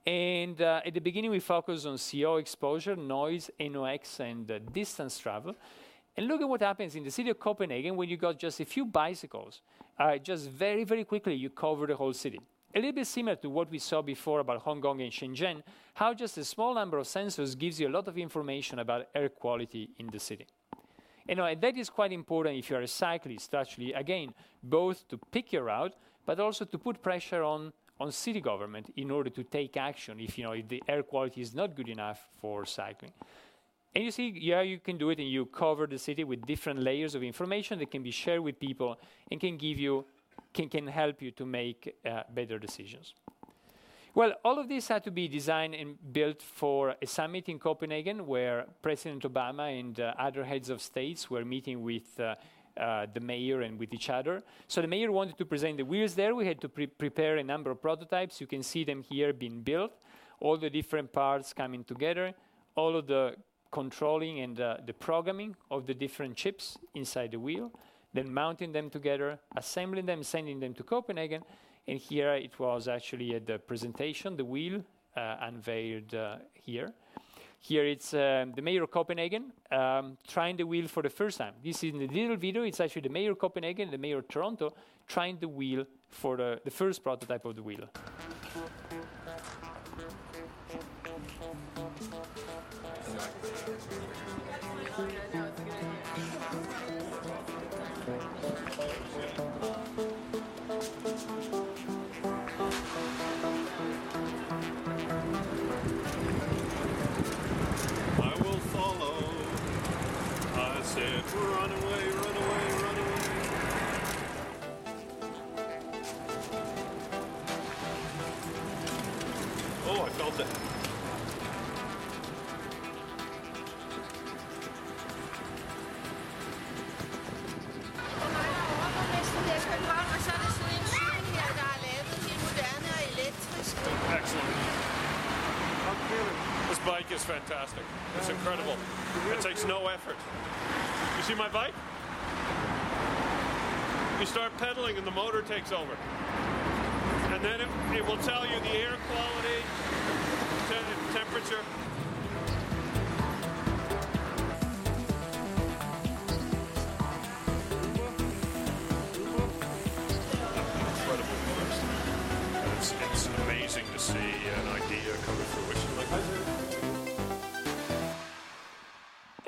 And uh, at the beginning, we focused on CO exposure, noise, NOx, and uh, distance travel. And look at what happens in the city of Copenhagen when you got just a few bicycles. Uh, just very, very quickly, you cover the whole city. A little bit similar to what we saw before about Hong Kong and Shenzhen, how just a small number of sensors gives you a lot of information about air quality in the city. And that is quite important if you're a cyclist, actually, again, both to pick your route, but also to put pressure on, on city government in order to take action if, you know, if the air quality is not good enough for cycling. And you see, yeah, you can do it and you cover the city with different layers of information that can be shared with people and can give you, can, can help you to make uh, better decisions. Well, all of this had to be designed and built for a summit in Copenhagen where President Obama and uh, other heads of states were meeting with uh, uh, the mayor and with each other. So the mayor wanted to present the wheels there. We had to pre prepare a number of prototypes. You can see them here being built, all the different parts coming together, all of the controlling and uh, the programming of the different chips inside the wheel, then mounting them together, assembling them, sending them to Copenhagen. And here it was actually at the presentation, the wheel uh, unveiled uh, here. Here it's um, the mayor of Copenhagen um, trying the wheel for the first time. This is in the little video. It's actually the mayor of Copenhagen, the mayor of Toronto, trying the wheel for the, the first prototype of the wheel. Fantastic. It's incredible. It takes no effort. You see my bike? You start pedaling and the motor takes over. And then it, it will tell you the air quality, te temperature.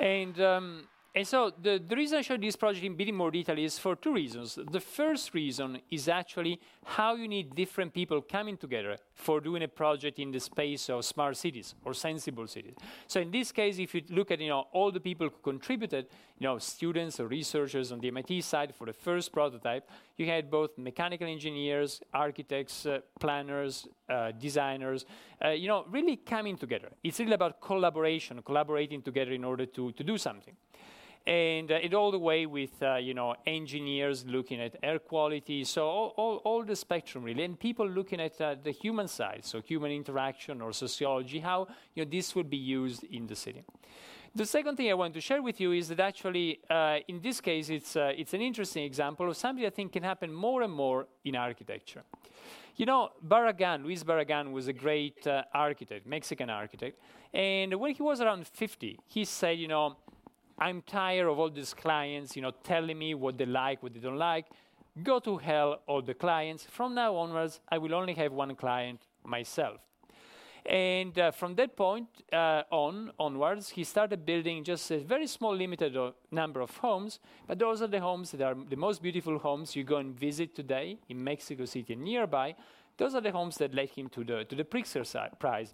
And um, and so the, the reason I showed this project in bit more detail is for two reasons. The first reason is actually how you need different people coming together for doing a project in the space of smart cities or sensible cities. So in this case, if you look at you know all the people who contributed, you know students or researchers on the MIT side for the first prototype, you had both mechanical engineers, architects, uh, planners, uh, designers, uh, you know, really coming together. It's really about collaboration, collaborating together in order to, to do something and uh, it all the way with uh, you know engineers looking at air quality so all, all, all the spectrum really and people looking at uh, the human side so human interaction or sociology how you know this would be used in the city the second thing I want to share with you is that actually, uh, in this case, it's, uh, it's an interesting example of something I think can happen more and more in architecture. You know, Barragan, Luis Barragan was a great uh, architect, Mexican architect. And when he was around 50, he said, you know, I'm tired of all these clients, you know, telling me what they like, what they don't like. Go to hell, all the clients. From now onwards, I will only have one client myself. And uh, from that point uh, on onwards, he started building just a very small, limited uh, number of homes. But those are the homes that are the most beautiful homes you go and visit today in Mexico City nearby. Those are the homes that led him to the to the Pritzker Prize.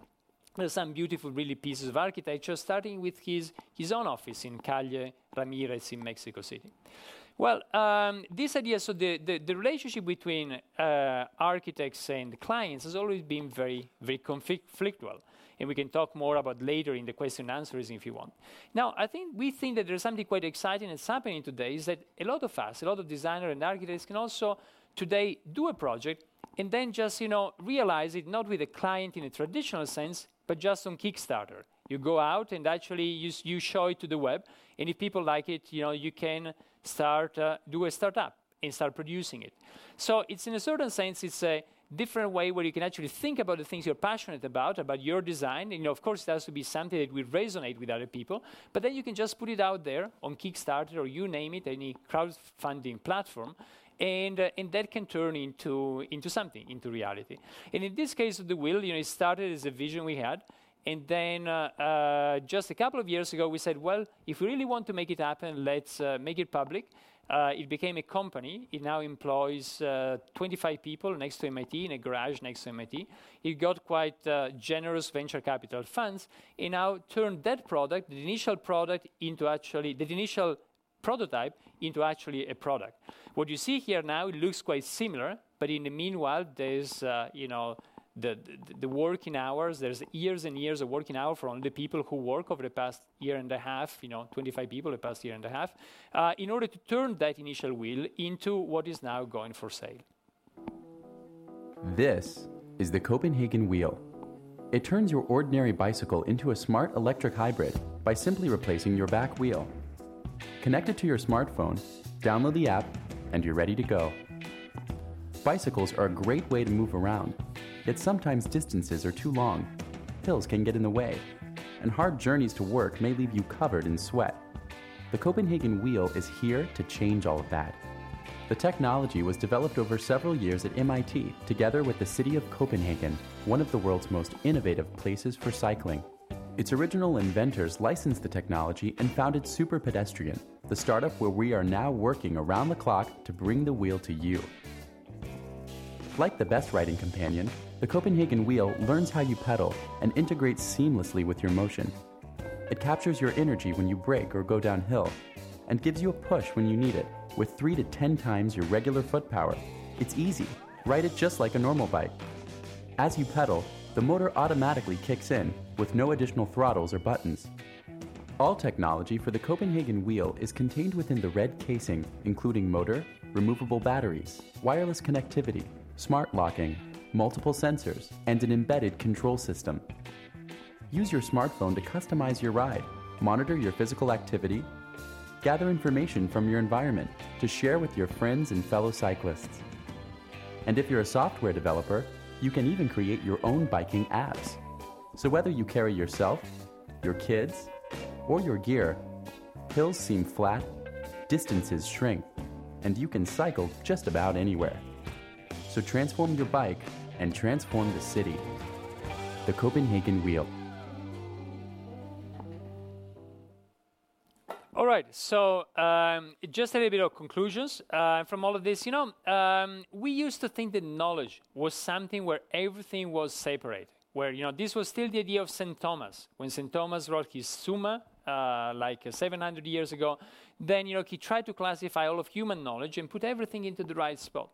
Some beautiful, really pieces of architecture, starting with his, his own office in Calle Ramirez in Mexico City. Well, um, this idea, so the, the, the relationship between uh, architects and clients has always been very, very conflictual. And we can talk more about later in the question and answers if you want. Now, I think we think that there's something quite exciting that's happening today is that a lot of us, a lot of designers and architects can also today do a project and then just, you know, realize it not with a client in a traditional sense, but just on Kickstarter. You go out and actually you, you show it to the web, and if people like it, you know, you can start uh, do a startup and start producing it. So it's in a certain sense, it's a different way where you can actually think about the things you're passionate about, about your design. And, you know, of course, it has to be something that will resonate with other people. But then you can just put it out there on Kickstarter or you name it, any crowdfunding platform, and, uh, and that can turn into, into something, into reality. And in this case of the wheel, you know, it started as a vision we had, and then uh, uh, just a couple of years ago, we said, well, if we really want to make it happen, let's uh, make it public. Uh, it became a company. It now employs uh, 25 people next to MIT, in a garage next to MIT. It got quite generous venture capital funds, and now turned that product, the initial product, into actually the initial prototype into actually a product. What you see here now, it looks quite similar, but in the meanwhile, there's, uh, you know, the, working hours. There's years and years of working hours for only the people who work over the past year and a half, you know, 25 people the past year and a half, uh, in order to turn that initial wheel into what is now going for sale. This is the Copenhagen Wheel. It turns your ordinary bicycle into a smart electric hybrid by simply replacing your back wheel. Connect it to your smartphone, download the app, and you're ready to go. Bicycles are a great way to move around, yet sometimes distances are too long. Hills can get in the way, and hard journeys to work may leave you covered in sweat. The Copenhagen Wheel is here to change all of that. The technology was developed over several years at MIT together with the city of Copenhagen, one of the world's most innovative places for cycling. Its original inventors licensed the technology and founded Superpedestrian, the startup where we are now working around the clock to bring the wheel to you. Like the best riding companion, the Copenhagen wheel learns how you pedal and integrates seamlessly with your motion. It captures your energy when you brake or go downhill and gives you a push when you need it with 3 to 10 times your regular foot power. It's easy. Ride it just like a normal bike. As you pedal, the motor automatically kicks in with no additional throttles or buttons. All technology for the Copenhagen wheel is contained within the red casing, including motor, removable batteries, wireless connectivity, smart locking, multiple sensors, and an embedded control system. Use your smartphone to customize your ride, monitor your physical activity, gather information from your environment to share with your friends and fellow cyclists. And if you're a software developer, you can even create your own biking apps. So whether you carry yourself, your kids, or your gear, hills seem flat, distances shrink, and you can cycle just about anywhere. So transform your bike and transform the city. The Copenhagen Wheel. All right, so um, just a little bit of conclusions uh, from all of this. You know, um, we used to think that knowledge was something where everything was separated, where, you know, this was still the idea of St. Thomas. When St. Thomas wrote his Summa, uh, like uh, 700 years ago, then, you know, he tried to classify all of human knowledge and put everything into the right spot.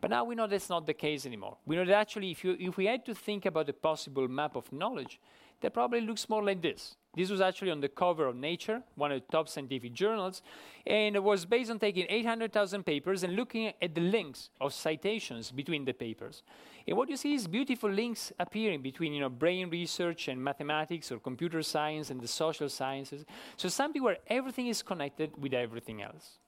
But now we know that's not the case anymore. We know that actually, if, you, if we had to think about a possible map of knowledge, that probably looks more like this. This was actually on the cover of Nature, one of the top scientific journals, and it was based on taking 800,000 papers and looking at the links of citations between the papers. And what you see is beautiful links appearing between you know, brain research and mathematics or computer science and the social sciences. So something where everything is connected with everything else.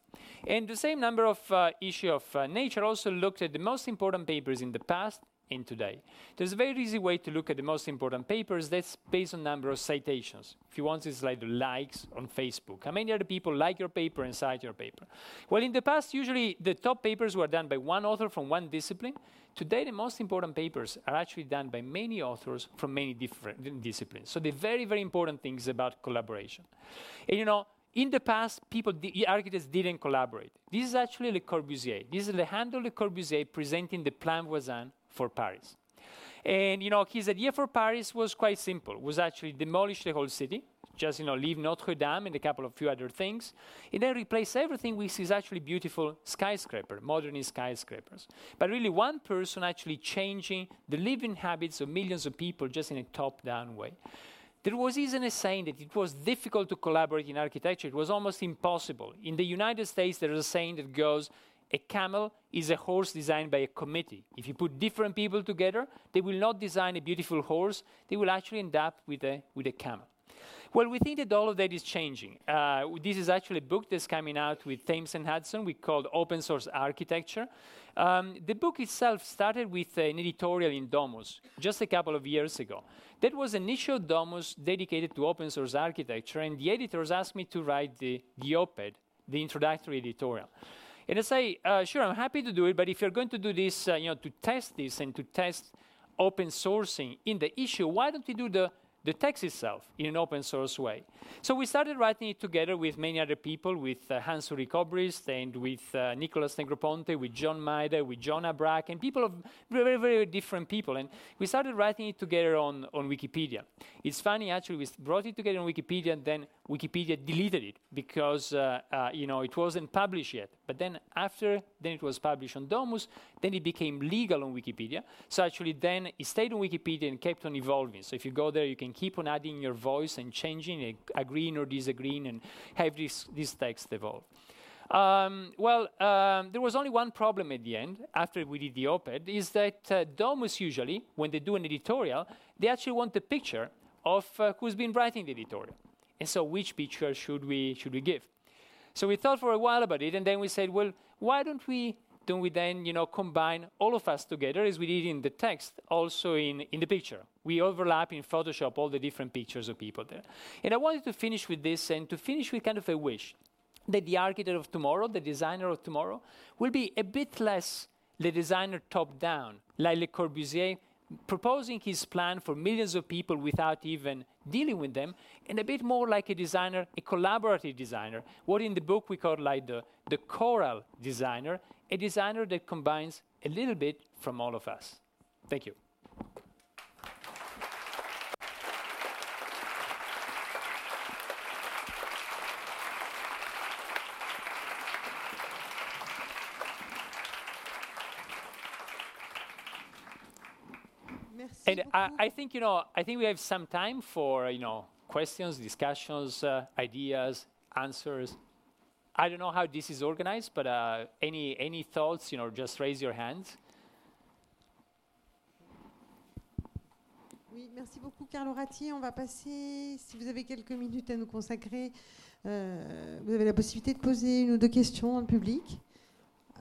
And the same number of uh, issue of uh, Nature also looked at the most important papers in the past and today. There's a very easy way to look at the most important papers that's based on number of citations. If you want, it's like the likes on Facebook. How many other people like your paper and cite your paper? Well, in the past, usually the top papers were done by one author from one discipline. Today, the most important papers are actually done by many authors from many different disciplines. So the very, very important thing is about collaboration. And you know, in the past, people, the architects didn't collaborate. This is actually Le Corbusier. This is Alejandro Le Corbusier presenting the Plan Voisin for Paris. And you know, his idea for Paris was quite simple. Was actually demolish the whole city, just you know, leave Notre Dame and a couple of few other things, and then replace everything with these actually beautiful skyscraper, modernist skyscrapers. But really, one person actually changing the living habits of millions of people just in a top-down way. There was even a saying that it was difficult to collaborate in architecture. It was almost impossible. In the United States, there is a saying that goes, a camel is a horse designed by a committee. If you put different people together, they will not design a beautiful horse. They will actually end up with a, with a camel. Well, we think that all of that is changing. Uh, this is actually a book that's coming out with Thames and Hudson. We called Open Source Architecture. Um, the book itself started with an editorial in Domus just a couple of years ago. That was an issue of Domus dedicated to open source architecture, and the editors asked me to write the, the op-ed, the introductory editorial. And I say, uh, sure, I'm happy to do it, but if you're going to do this, uh, you know, to test this and to test open sourcing in the issue, why don't we do the the text itself in an open source way. So we started writing it together with many other people, with uh, Hans-Ulrich Obrist and with uh, Nicholas Negroponte, with John Maeda, with John Abrac, and people of very, very different people. And we started writing it together on, on Wikipedia. It's funny, actually, we brought it together on Wikipedia, and then Wikipedia deleted it because, uh, uh you know, it wasn't published yet. But then after then it was published on Domus, then it became legal on Wikipedia. So actually, then it stayed on Wikipedia and kept on evolving. So if you go there, you can keep on adding your voice and changing, agreeing or disagreeing, and have this, this text evolve. Um, well, um, there was only one problem at the end, after we did the op-ed, is that uh, Domus usually, when they do an editorial, they actually want a picture of uh, who's been writing the editorial. And so which picture should we, should we give? So we thought for a while about it, and then we said, well, why don't we don't we then you know combine all of us together as we did in the text also in, in the picture we overlap in photoshop all the different pictures of people there and i wanted to finish with this and to finish with kind of a wish that the architect of tomorrow, the designer of tomorrow, will be a bit less the designer top down, like Le Corbusier proposing his plan for millions of people without even dealing with them, and a bit more like a designer, a collaborative designer, what in the book we call like the, the choral designer, a designer that combines a little bit from all of us. Thank you. And I, I, think you know I think we have some time for you know questions, discussions, uh, ideas, answers. I don't know how this is organized, but uh, any any thoughts? You know, just raise your hands. Oui, merci beaucoup, Carlo Ratti. On va passer, si vous avez quelques minutes à nous consacrer, euh, vous avez la possibilité de poser une ou deux questions le public.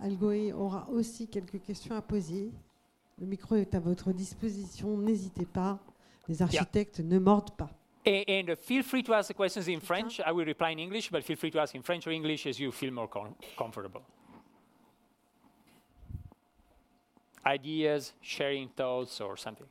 Algoé aura aussi quelques questions à poser. Le micro est à votre disposition. N'hésitez pas. Les architectes yeah. ne mordent pas. And, and, feel free to ask the questions in French. I will reply in English, but feel free to ask in French or English as you feel more com comfortable. Ideas, sharing thoughts, or something.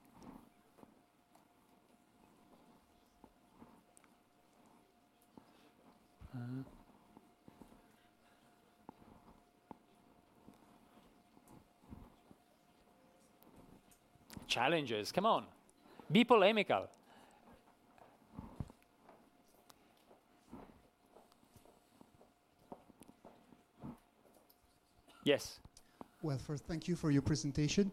Challenges. Come on. Be polemical. Yes. Well, first, thank you for your presentation.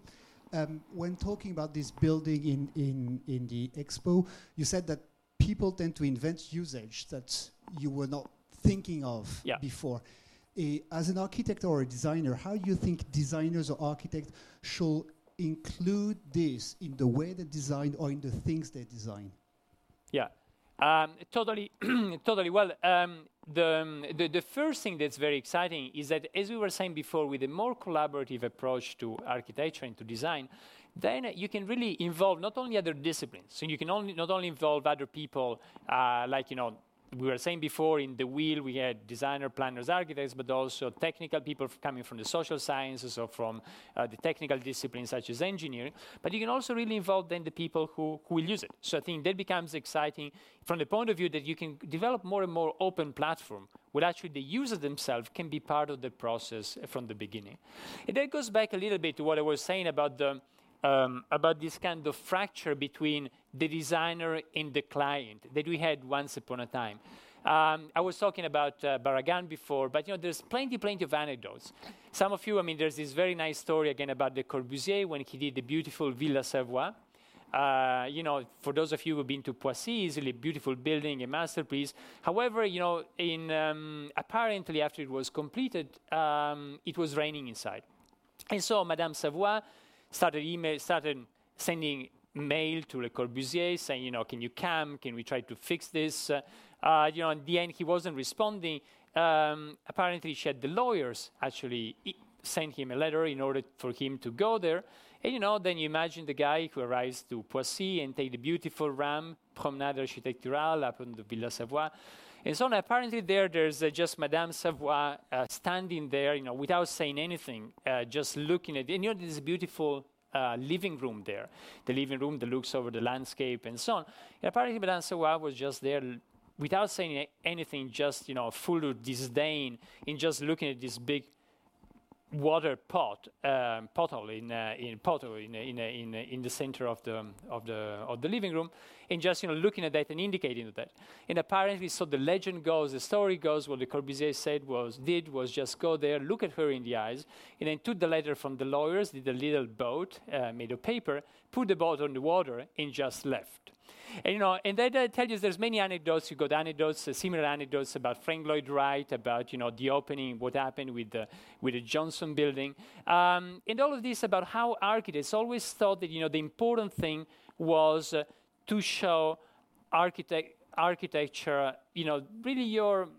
Um, when talking about this building in, in, in the expo, you said that people tend to invent usage that you were not thinking of yeah. before. Uh, as an architect or a designer, how do you think designers or architects should include this in the way they design or in the things they design? Yeah, um, totally, totally. Well, um, the, um, the, the first thing that's very exciting is that, as we were saying before, with a more collaborative approach to architecture and to design, then you can really involve not only other disciplines. So you can only not only involve other people, uh, like you know we were saying before in the wheel we had designer planners architects but also technical people coming from the social sciences or from uh, the technical disciplines such as engineering. But you can also really involve then the people who, who will use it. So i think that becomes exciting from the point of view that you can develop more and more open platform where actually the users themselves can be part of the process from the beginning. And that goes back a little bit to what i was saying about the um, about this kind of fracture between the designer and the client that we had once upon a time. Um, I was talking about uh, Barragan before, but you know, there's plenty, plenty of anecdotes. Some of you, I mean, there's this very nice story again about Le Corbusier when he did the beautiful Villa Savoye. Uh, you know, for those of you who've been to Poissy, easily beautiful building, a masterpiece. However, you know, in um, apparently after it was completed, um, it was raining inside, and so Madame Savoye started email, started sending mail to Le Corbusier saying, you know, can you come? Can we try to fix this? Uh, uh, you know, in the end, he wasn't responding. Um, apparently, she had the lawyers actually sent him a letter in order for him to go there. And you know, then you imagine the guy who arrives to Poissy and take the beautiful ram, Promenade Architecturale, up on the Villa Savoye. And so on. apparently there, there's uh, just Madame Savoye uh, standing there, you know, without saying anything, uh, just looking at, It. and you know, this beautiful uh, living room there, the living room that looks over the landscape and so on. And apparently Madame Savoye was just there without saying anything, just, you know, full of disdain in just looking at this big water pot um, pothole in uh, in pothole in in in, in the center of the of the of the living room, and just you know looking at that and indicating that. And apparently, so the legend goes, the story goes, what the Corbusier said was did was just go there, look at her in the eyes, and then took the letter from the lawyers, did a little boat uh, made of paper, put the boat on the water, and just left. And, you know, and that uh, tells you there's many anecdotes. You got anecdotes, uh, similar anecdotes about Frank Lloyd Wright, about you know the opening, what happened with the with the Johnson Building, um, and all of this about how architects always thought that you know the important thing was uh, to show architect architecture. You know, really your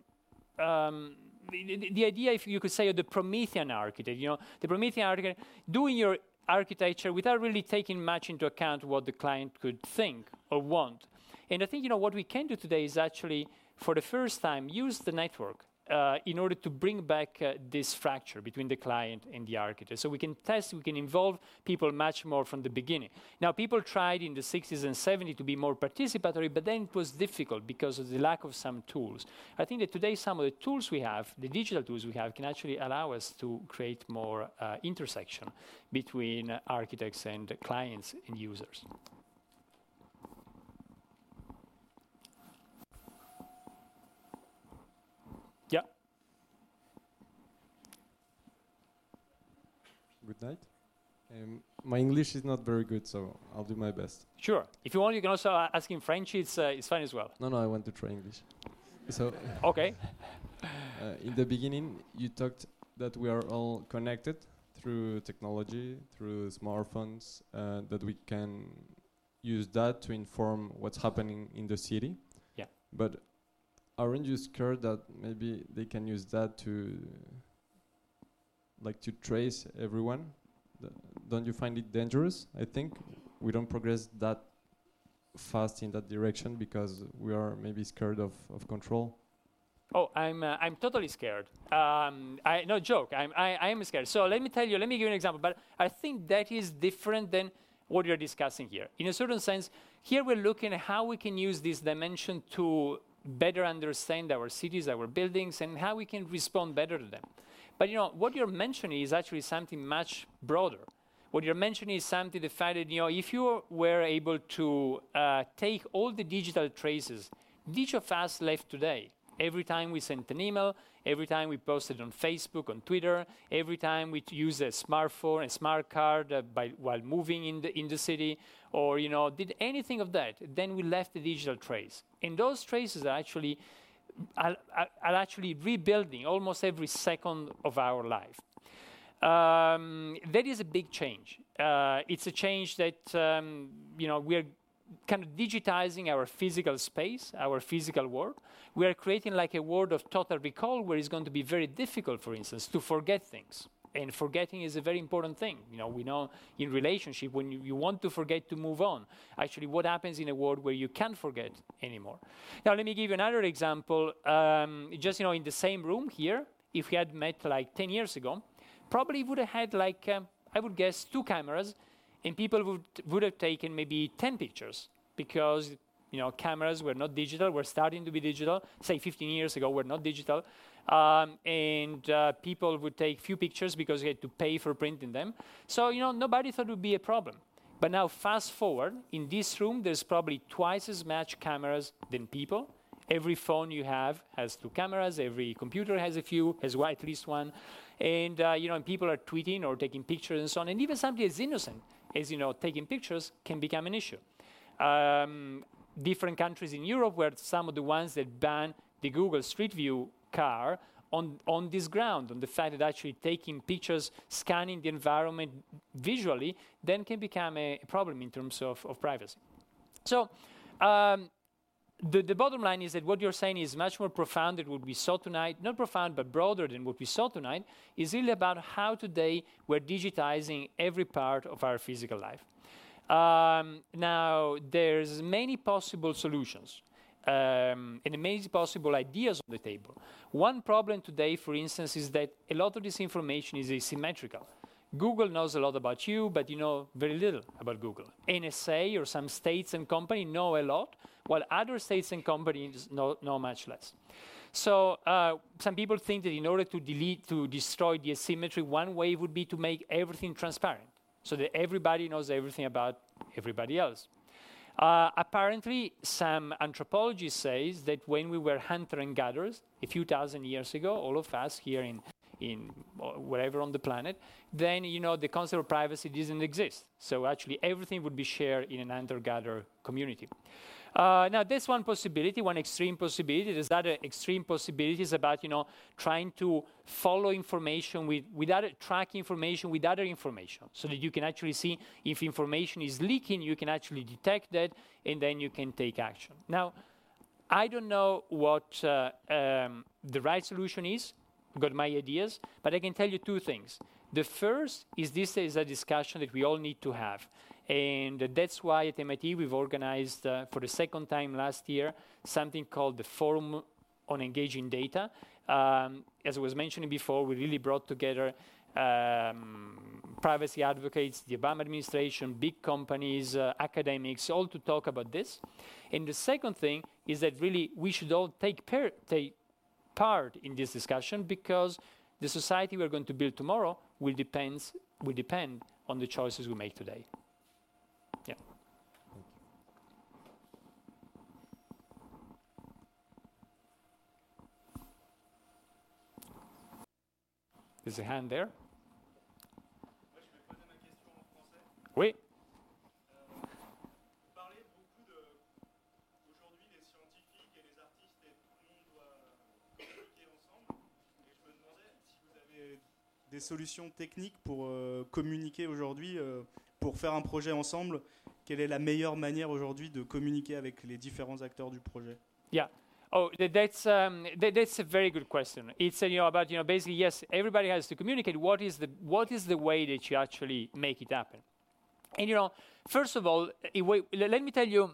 um, the, the, idea, if you could say, of the Promethean architect. You know, the Promethean architect doing your architecture without really taking much into account what the client could think or want. And I think you know what we can do today is actually, for the first time, use the network uh, in order to bring back uh, this fracture between the client and the architect. So we can test, we can involve people much more from the beginning. Now, people tried in the 60s and 70s to be more participatory, but then it was difficult because of the lack of some tools. I think that today some of the tools we have, the digital tools we have, can actually allow us to create more uh, intersection between architects and clients and users. Good night. Um, my English is not very good, so I'll do my best. Sure. If you want, you can also uh, ask in French. It's uh, it's fine as well. No, no, I want to try English. So. okay. Uh, in the beginning, you talked that we are all connected through technology, through smartphones, uh, that we can use that to inform what's happening in the city. Yeah. But aren't you scared that maybe they can use that to like to trace everyone. don't you find it dangerous? I think we don't progress that fast in that direction because we are maybe scared of, of control. Oh, I'm uh, I'm totally scared. Um, I no joke. I'm I, I am scared. So let me tell you. Let me give you an example. But I think that is different than what you're discussing here. In a certain sense, here we're looking at how we can use this dimension to better understand our cities, our buildings, and how we can respond better to them. But you know, what you're mentioning is actually something much broader. What you're mentioning is something the fact that you know, if you were able to uh, take all the digital traces, each of us left today, every time we sent an email, every time we posted on Facebook, on Twitter, every time we use a smartphone, a smart card uh, by, while moving in the, in the city, or you know, did anything of that, then we left the digital trace. And those traces are actually are, are actually rebuilding almost every second of our life. Um, that is a big change. Uh, it's a change that um, you know we're kind of digitizing our physical space, our physical world. We are creating like a world of total recall where it's going to be very difficult, for instance, to forget things and forgetting is a very important thing. You know, we know in relationship when you, you, want to forget to move on. Actually, what happens in a world where you can't forget anymore? Now, let me give you another example. Um, just you know, in the same room here, if we had met like 10 years ago, probably would have had like um, I would guess two cameras, and people would would have taken maybe 10 pictures because you know cameras were not digital, were starting to be digital. Say 15 years ago, were not digital. Um, and uh, people would take few pictures because they had to pay for printing them. So, you know, nobody thought it would be a problem. But now, fast forward, in this room, there's probably twice as much cameras than people. Every phone you have has two cameras. Every computer has a few, has at least one. And, uh, you know, and people are tweeting or taking pictures and so on. And even something as innocent as, you know, taking pictures can become an issue. Um, different countries in Europe were some of the ones that ban the Google Street View car on, on this ground, on the fact that actually taking pictures, scanning the environment visually, then can become a, problem in terms of, of privacy. So um, the, the bottom line is that what you're saying is much more profound than what we saw tonight. Not profound, but broader than what we saw tonight. Is really about how today we're digitizing every part of our physical life. Um, now, there's many possible solutions um, and many possible ideas on the table. One problem today, for instance, is that a lot of this information is asymmetrical. Google knows a lot about you, but you know very little about Google. NSA or some states and company know a lot, while other states and companies know, know much less. So uh, some people think that in order to delete, to destroy the asymmetry, one way would be to make everything transparent, so that everybody knows everything about everybody else. Uh, apparently, some anthropology says that when we were hunter and gatherers a few thousand years ago, all of us here in in wherever on the planet, then you know the concept of privacy doesn't exist. So actually, everything would be shared in an hunter-gatherer community. Uh, now, that's one possibility, one extreme possibility. There's other extreme possibilities about, you know, trying to follow information with, track information with other information so that you can actually see if information is leaking, you can actually detect that, and then you can take action. Now, I don't know what uh, um, the right solution is. I've got my ideas, but I can tell you two things. The first is this is a discussion that we all need to have. And that's why at MIT we've organized uh, for the second time last year something called the Forum on Engaging Data. Um, as I was mentioning before, we really brought together um, privacy advocates, the Obama administration, big companies, uh, academics, all to talk about this. And the second thing is that really we should all take, take part in this discussion because the society we're going to build tomorrow will, depends, will depend on the choices we make today. There's a hand there. Oui. des solutions techniques pour euh, communiquer aujourd'hui, euh, pour faire un projet ensemble Quelle est la meilleure manière aujourd'hui de communiquer avec les différents acteurs du projet? Yeah. Oh, that's um, that, that's a very good question. It's uh, you know about you know basically yes, everybody has to communicate. What is the what is the way that you actually make it happen? And you know, first of all, let me tell you,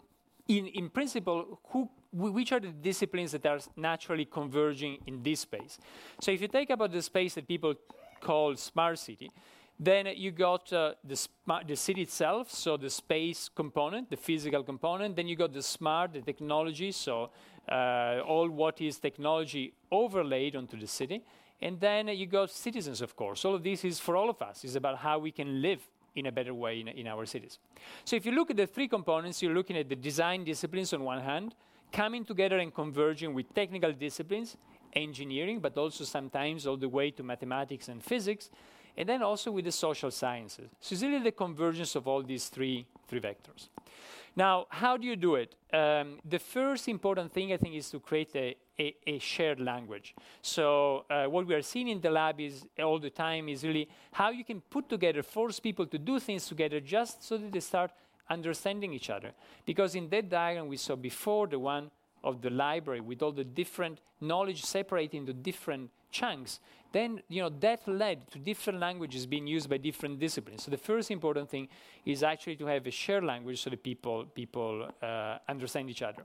in in principle, who which are the disciplines that are naturally converging in this space. So if you take about the space that people call smart city, then you got uh, the, the city itself, so the space component, the physical component. Then you got the smart, the technology, so Uh, all what is technology overlaid onto the city. And then uh, you got citizens, of course. All of this is for all of us. It's about how we can live in a better way in, in our cities. So if you look at the three components, you're looking at the design disciplines on one hand, coming together and converging with technical disciplines, engineering, but also sometimes all the way to mathematics and physics, and then also with the social sciences. So it's really the convergence of all these three, three vectors. Now, how do you do it? Um, the first important thing, I think, is to create a, a, a shared language. So uh, what we are seeing in the lab is all the time is really how you can put together, force people to do things together just so that they start understanding each other. Because in that diagram we saw before, the one of the library with all the different knowledge separated into different chunks, then you know that led to different languages being used by different disciplines. So the first important thing is actually to have a shared language so that people people uh, understand each other.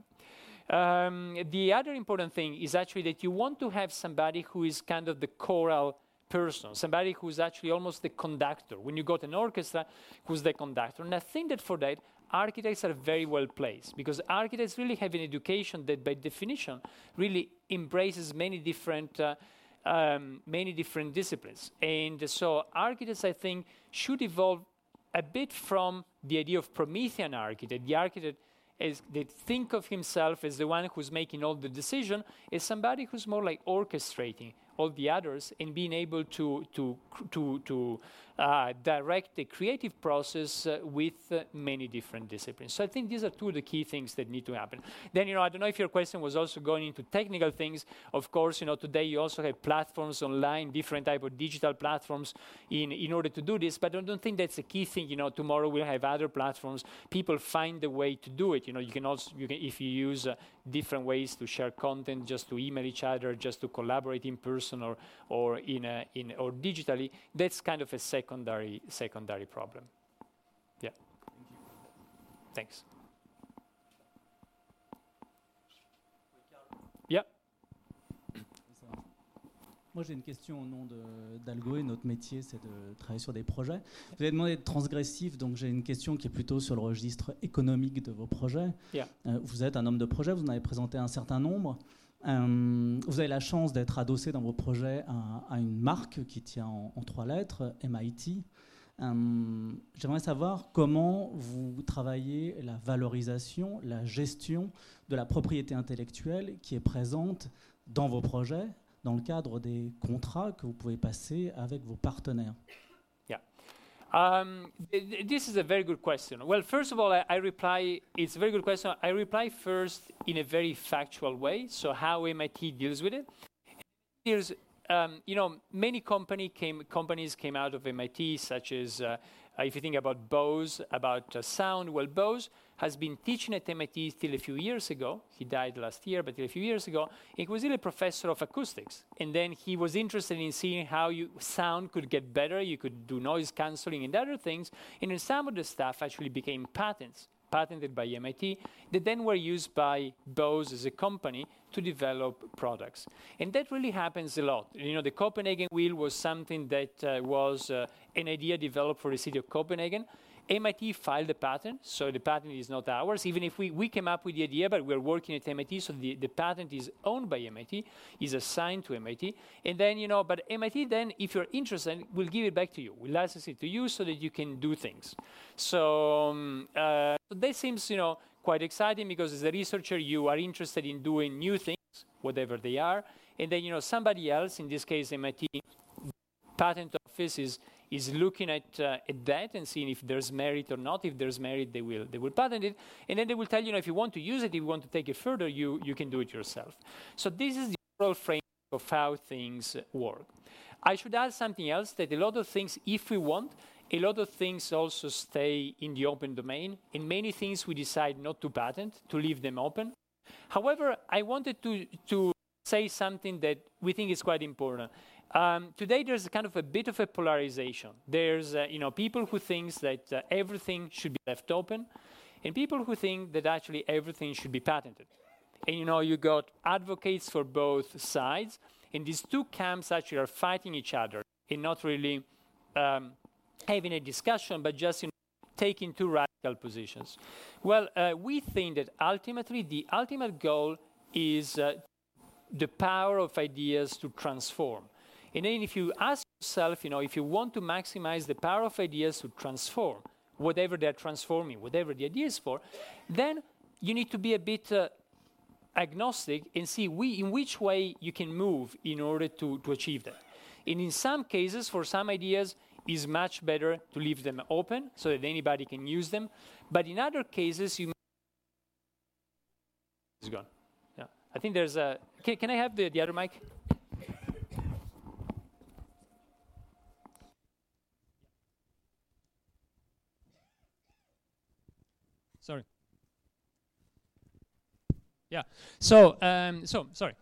Um, the other important thing is actually that you want to have somebody who is kind of the choral person, somebody who's actually almost the conductor. When you got an orchestra, who's the conductor? And I think that for that, architects are very well placed because architects really have an education that, by definition, really embraces many different. Uh, um, many different disciplines. And so architects, I think, should evolve a bit from the idea of Promethean architect. The architect is that think of himself as the one who's making all the decision, as somebody who's more like orchestrating all the others and being able to to to to direct the creative process uh, with uh, many different disciplines. So I think these are two of the key things that need to happen. Then, you know, I don't know if your question was also going into technical things. Of course, you know, today you also have platforms online, different type of digital platforms in, in order to do this, but I don't think that's a key thing. You know, tomorrow we'll have other platforms. People find a way to do it. You know, you can also, you can, if you use uh, different ways to share content, just to email each other, just to collaborate in person or, or, in, a, in, or digitally, that's kind of a second secondary secondary problem. Yeah. Thanks. Yeah. Moi, j'ai une question au nom d'Algo et notre métier, c'est de travailler sur des projets. Vous avez demandé de transgressif, donc j'ai une question qui est plutôt sur le registre économique de vos projets. Euh, vous êtes un homme de projet, vous en avez présenté un certain nombre. Euh, vous avez la chance d'être adossé dans vos projets à, une marque qui tient en, trois lettres, MIT. Euh, j'aimerais savoir comment vous travaillez la valorisation, la gestion de la propriété intellectuelle qui est présente dans vos projets, dans le cadre des contrats que vous pouvez passer avec vos partenaires. Um, this is a very good question. Well, first of all, I, I, reply, it's a very good question. I reply first in a very factual way, so how MIT deals with it. There's, um, you know, many company came, companies came out of MIT, such as, uh, if you think about Bose, about uh, sound, well, Bose has been teaching at MIT till a few years ago. He died last year, but till a few years ago, he was really a professor of acoustics. And then he was interested in seeing how you, sound could get better. You could do noise canceling and other things. And then some of the stuff actually became patents, patented by MIT, that then were used by Bose as a company to develop products. And that really happens a lot. You know, the Copenhagen wheel was something that uh, was uh, an idea developed for the city of Copenhagen MIT filed a patent, so the patent is not ours. Even if we, we came up with the idea, but we're working at MIT, so the, the patent is owned by MIT, is assigned to MIT. And then, you know, but MIT then, if you're interested, will give it back to you. We'll license it to you so that you can do things. So, um, uh, so that seems, you know, quite exciting because as a researcher, you are interested in doing new things, whatever they are. And then, you know, somebody else, in this case, MIT patent office is is looking at, uh, at that and seeing if there's merit or not. If there's merit, they will, they will patent it. And then they will tell you, know, if you want to use it, if you want to take it further, you, you can do it yourself. So this is the overall framework of how things work. I should add something else that a lot of things, if we want, a lot of things also stay in the open domain. In many things, we decide not to patent, to leave them open. However, I wanted to, to say something that we think is quite important. Um, today, there's kind of a bit of a polarization. There's, uh, you know, people who think that uh, everything should be left open, and people who think that actually everything should be patented. And you know, you got advocates for both sides, and these two camps actually are fighting each other and not really um, having a discussion, but just you know, taking two radical positions. Well, uh, we think that ultimately the ultimate goal is uh, the power of ideas to transform. And then if you ask yourself, you know, if you want to maximize the power of ideas to transform whatever they're transforming, whatever the idea is for, then you need to be a bit uh, agnostic and see we, in which way you can move in order to, to achieve that. And in some cases, for some ideas, it's much better to leave them open so that anybody can use them. But in other cases, you is gone. Yeah, I think there's a. Can, can I have the, the other mic? Sorry. Yeah. So, um, so sorry.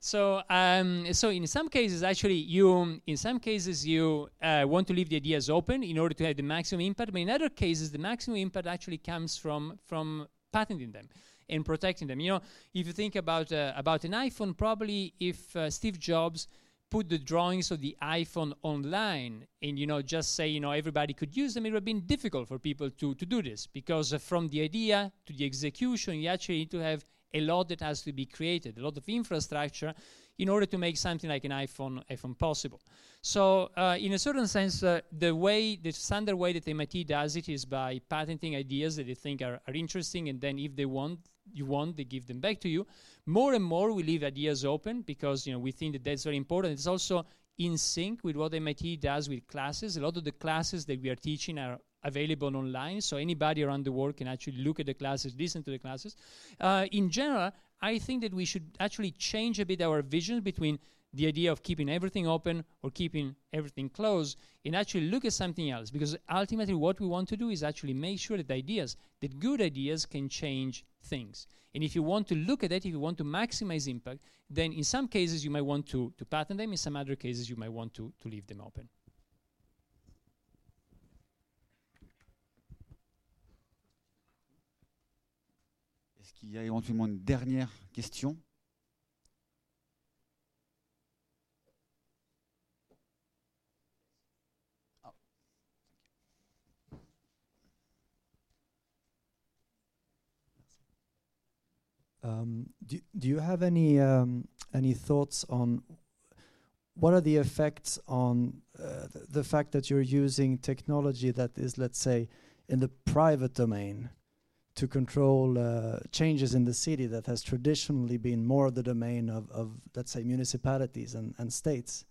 So, um, so in some cases, actually, you in some cases you uh, want to leave the ideas open in order to have the maximum impact. But in other cases, the maximum impact actually comes from from patenting them and protecting them. You know, if you think about uh, about an iPhone, probably if uh, Steve Jobs put the drawings of the iPhone online and you know just say you know everybody could use them, it would have been difficult for people to, to do this because uh, from the idea to the execution, you actually need to have a lot that has to be created, a lot of infrastructure in order to make something like an iPhone, iPhone possible. So, uh, in a certain sense, uh, the way, the standard way that MIT does it is by patenting ideas that they think are, are interesting, and then if they want, you want, they give them back to you. More and more, we leave ideas open because you know we think that that's very important. It's also in sync with what MIT does with classes. A lot of the classes that we are teaching are available online, so anybody around the world can actually look at the classes, listen to the classes. Uh, in general, I think that we should actually change a bit our vision between the idea of keeping everything open or keeping everything closed and actually look at something else. Because ultimately what we want to do is actually make sure that ideas that good ideas can change things. And if you want to look at it if you want to maximize impact then in some cases you might want to, to patent them. In some other cases you might want to, to leave them open. Est-ce qu'il y a éventuellement une dernière question Um, do, do you have any um, any thoughts on what are the effects on uh, the, the fact that you're using technology that is, let's say, in the private domain to control uh, changes in the city that has traditionally been more the domain of, of let's say, municipalities and, and states?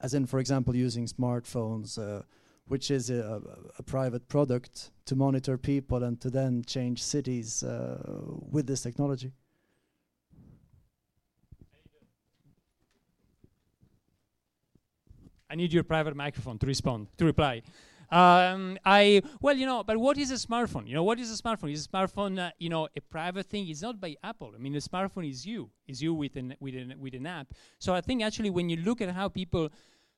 As in, for example, using smartphones, uh, which is a, a, private product, to monitor people and to then change cities uh, with this technology. I need your private microphone to respond, to reply. Um, I well, you know, but what is a smartphone? You know, what is a smartphone? Is a smartphone, uh, you know, a private thing? It's not by Apple. I mean, a smartphone is you, is you with an with an with an app. So I think actually, when you look at how people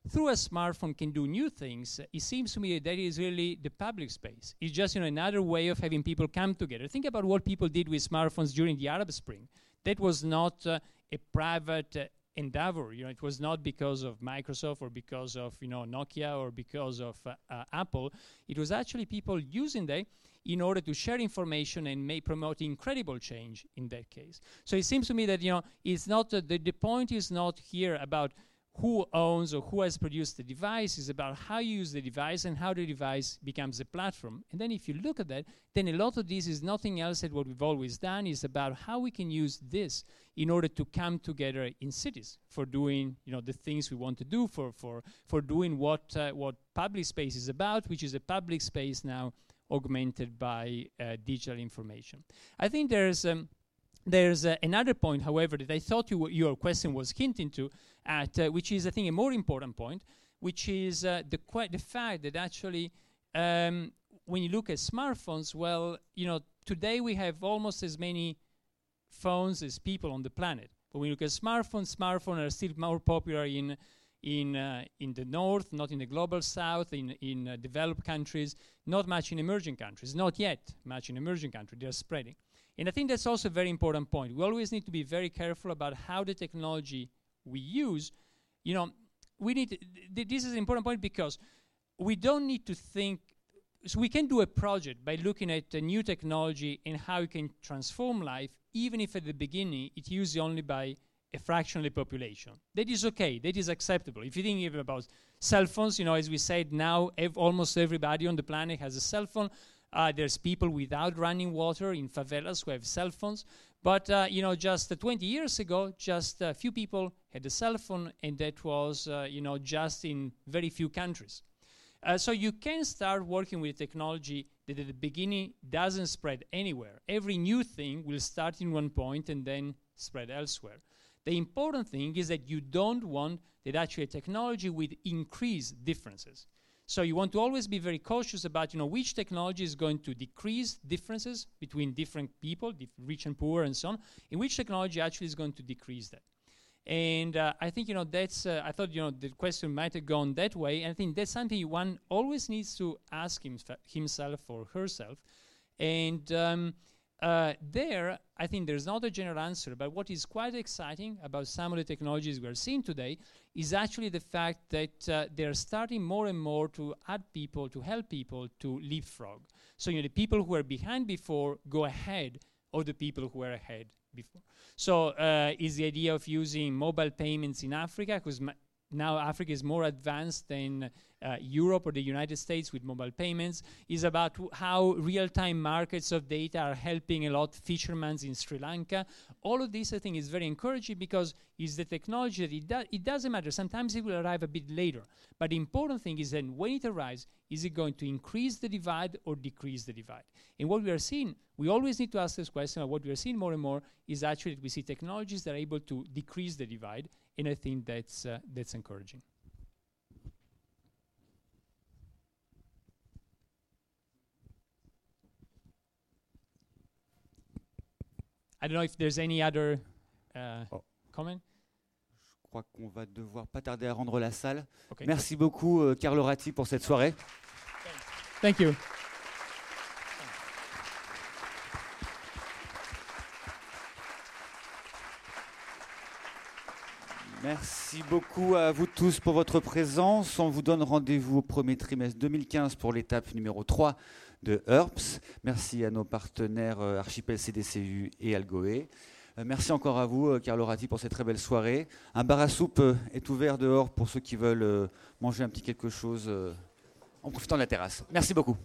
through a smartphone can do new things, it seems to me that, that is really the public space. It's just you know another way of having people come together. Think about what people did with smartphones during the Arab Spring. That was not uh, a private uh, endeavor. You know, it was not because of Microsoft or because of you know Nokia or because of uh, uh, Apple. It was actually people using that in order to share information and may promote incredible change in that case. So it seems to me that you know it's not uh, the the point is not here about who owns or who has produced the device is about how you use the device and how the device becomes a platform. And then if you look at that, then a lot of this is nothing else than what we've always done is about how we can use this in order to come together in cities for doing you know the things we want to do for for for doing what uh, what public space is about, which is a public space now augmented by uh, digital information. I think there's um, there's uh, another point, however, that I thought you your question was hinting to, at, uh, which is, I think, a more important point, which is uh, the, the fact that actually, um, when you look at smartphones, well, you know, today we have almost as many phones as people on the planet. But when you look at smartphones, smartphones are still more popular in in uh, in the north, not in the global south, in in uh, developed countries, not much in emerging countries, not yet much in emerging countries. They're spreading. And I think that's also a very important point. We always need to be very careful about how the technology we use, you know, we need, th this is an important point because we don't need to think, so we can do a project by looking at a new technology and how it can transform life, even if at the beginning it's used only by a fraction of the population. That is okay, that is acceptable. If you think even about cell phones, you know, as we said, now ev almost everybody on the planet has a cell phone. Uh, there's people without running water in favelas who have cell phones. But, uh, you know, just uh, 20 years ago, just a few people had a cell phone, and that was, uh, you know, just in very few countries. Uh, so you can start working with technology that at the beginning doesn't spread anywhere. Every new thing will start in one point and then spread elsewhere. The important thing is that you don't want that actually technology with increased differences. So you want to always be very cautious about, you know, which technology is going to decrease differences between different people, dif rich and poor, and so on, and which technology actually is going to decrease that. And uh, I think, you know, that's, uh, I thought, you know, the question might have gone that way. And I think that's something one always needs to ask himself or herself. And um, uh, there, I think there's not a general answer, but what is quite exciting about some of the technologies we're seeing today is actually the fact that uh, they're starting more and more to add people, to help people to leapfrog. So, you know, the people who were behind before go ahead of the people who were ahead before. So, uh, is the idea of using mobile payments in Africa, because now Africa is more advanced than uh, Europe or the United States with mobile payments, is about how real-time markets of data are helping a lot fishermen in Sri Lanka. All of this, I think, is very encouraging because it's the technology that it, do it doesn't matter. Sometimes it will arrive a bit later. But the important thing is that when it arrives, is it going to increase the divide or decrease the divide? And what we are seeing, we always need to ask this question, what we are seeing more and more is actually that we see technologies that are able to decrease the divide, and I think that's, uh, that's encouraging. I don't know if there's any other uh, oh. comment. Je crois qu'on va devoir pas tarder à rendre la salle. Okay. Merci beaucoup, euh, Carlo Ratti, pour cette soirée. Thank you. Merci beaucoup à vous tous pour votre présence. On vous donne rendez-vous au premier trimestre 2015 pour l'étape numéro 3 de ERPS. Merci à nos partenaires euh, Archipel CDCU et Algoé. merci encore à vous, Carlo Ratti, pour cette très belle soirée. Un bar à soupe est ouvert dehors pour ceux qui veulent manger un petit quelque chose en profitant de la terrasse. Merci beaucoup.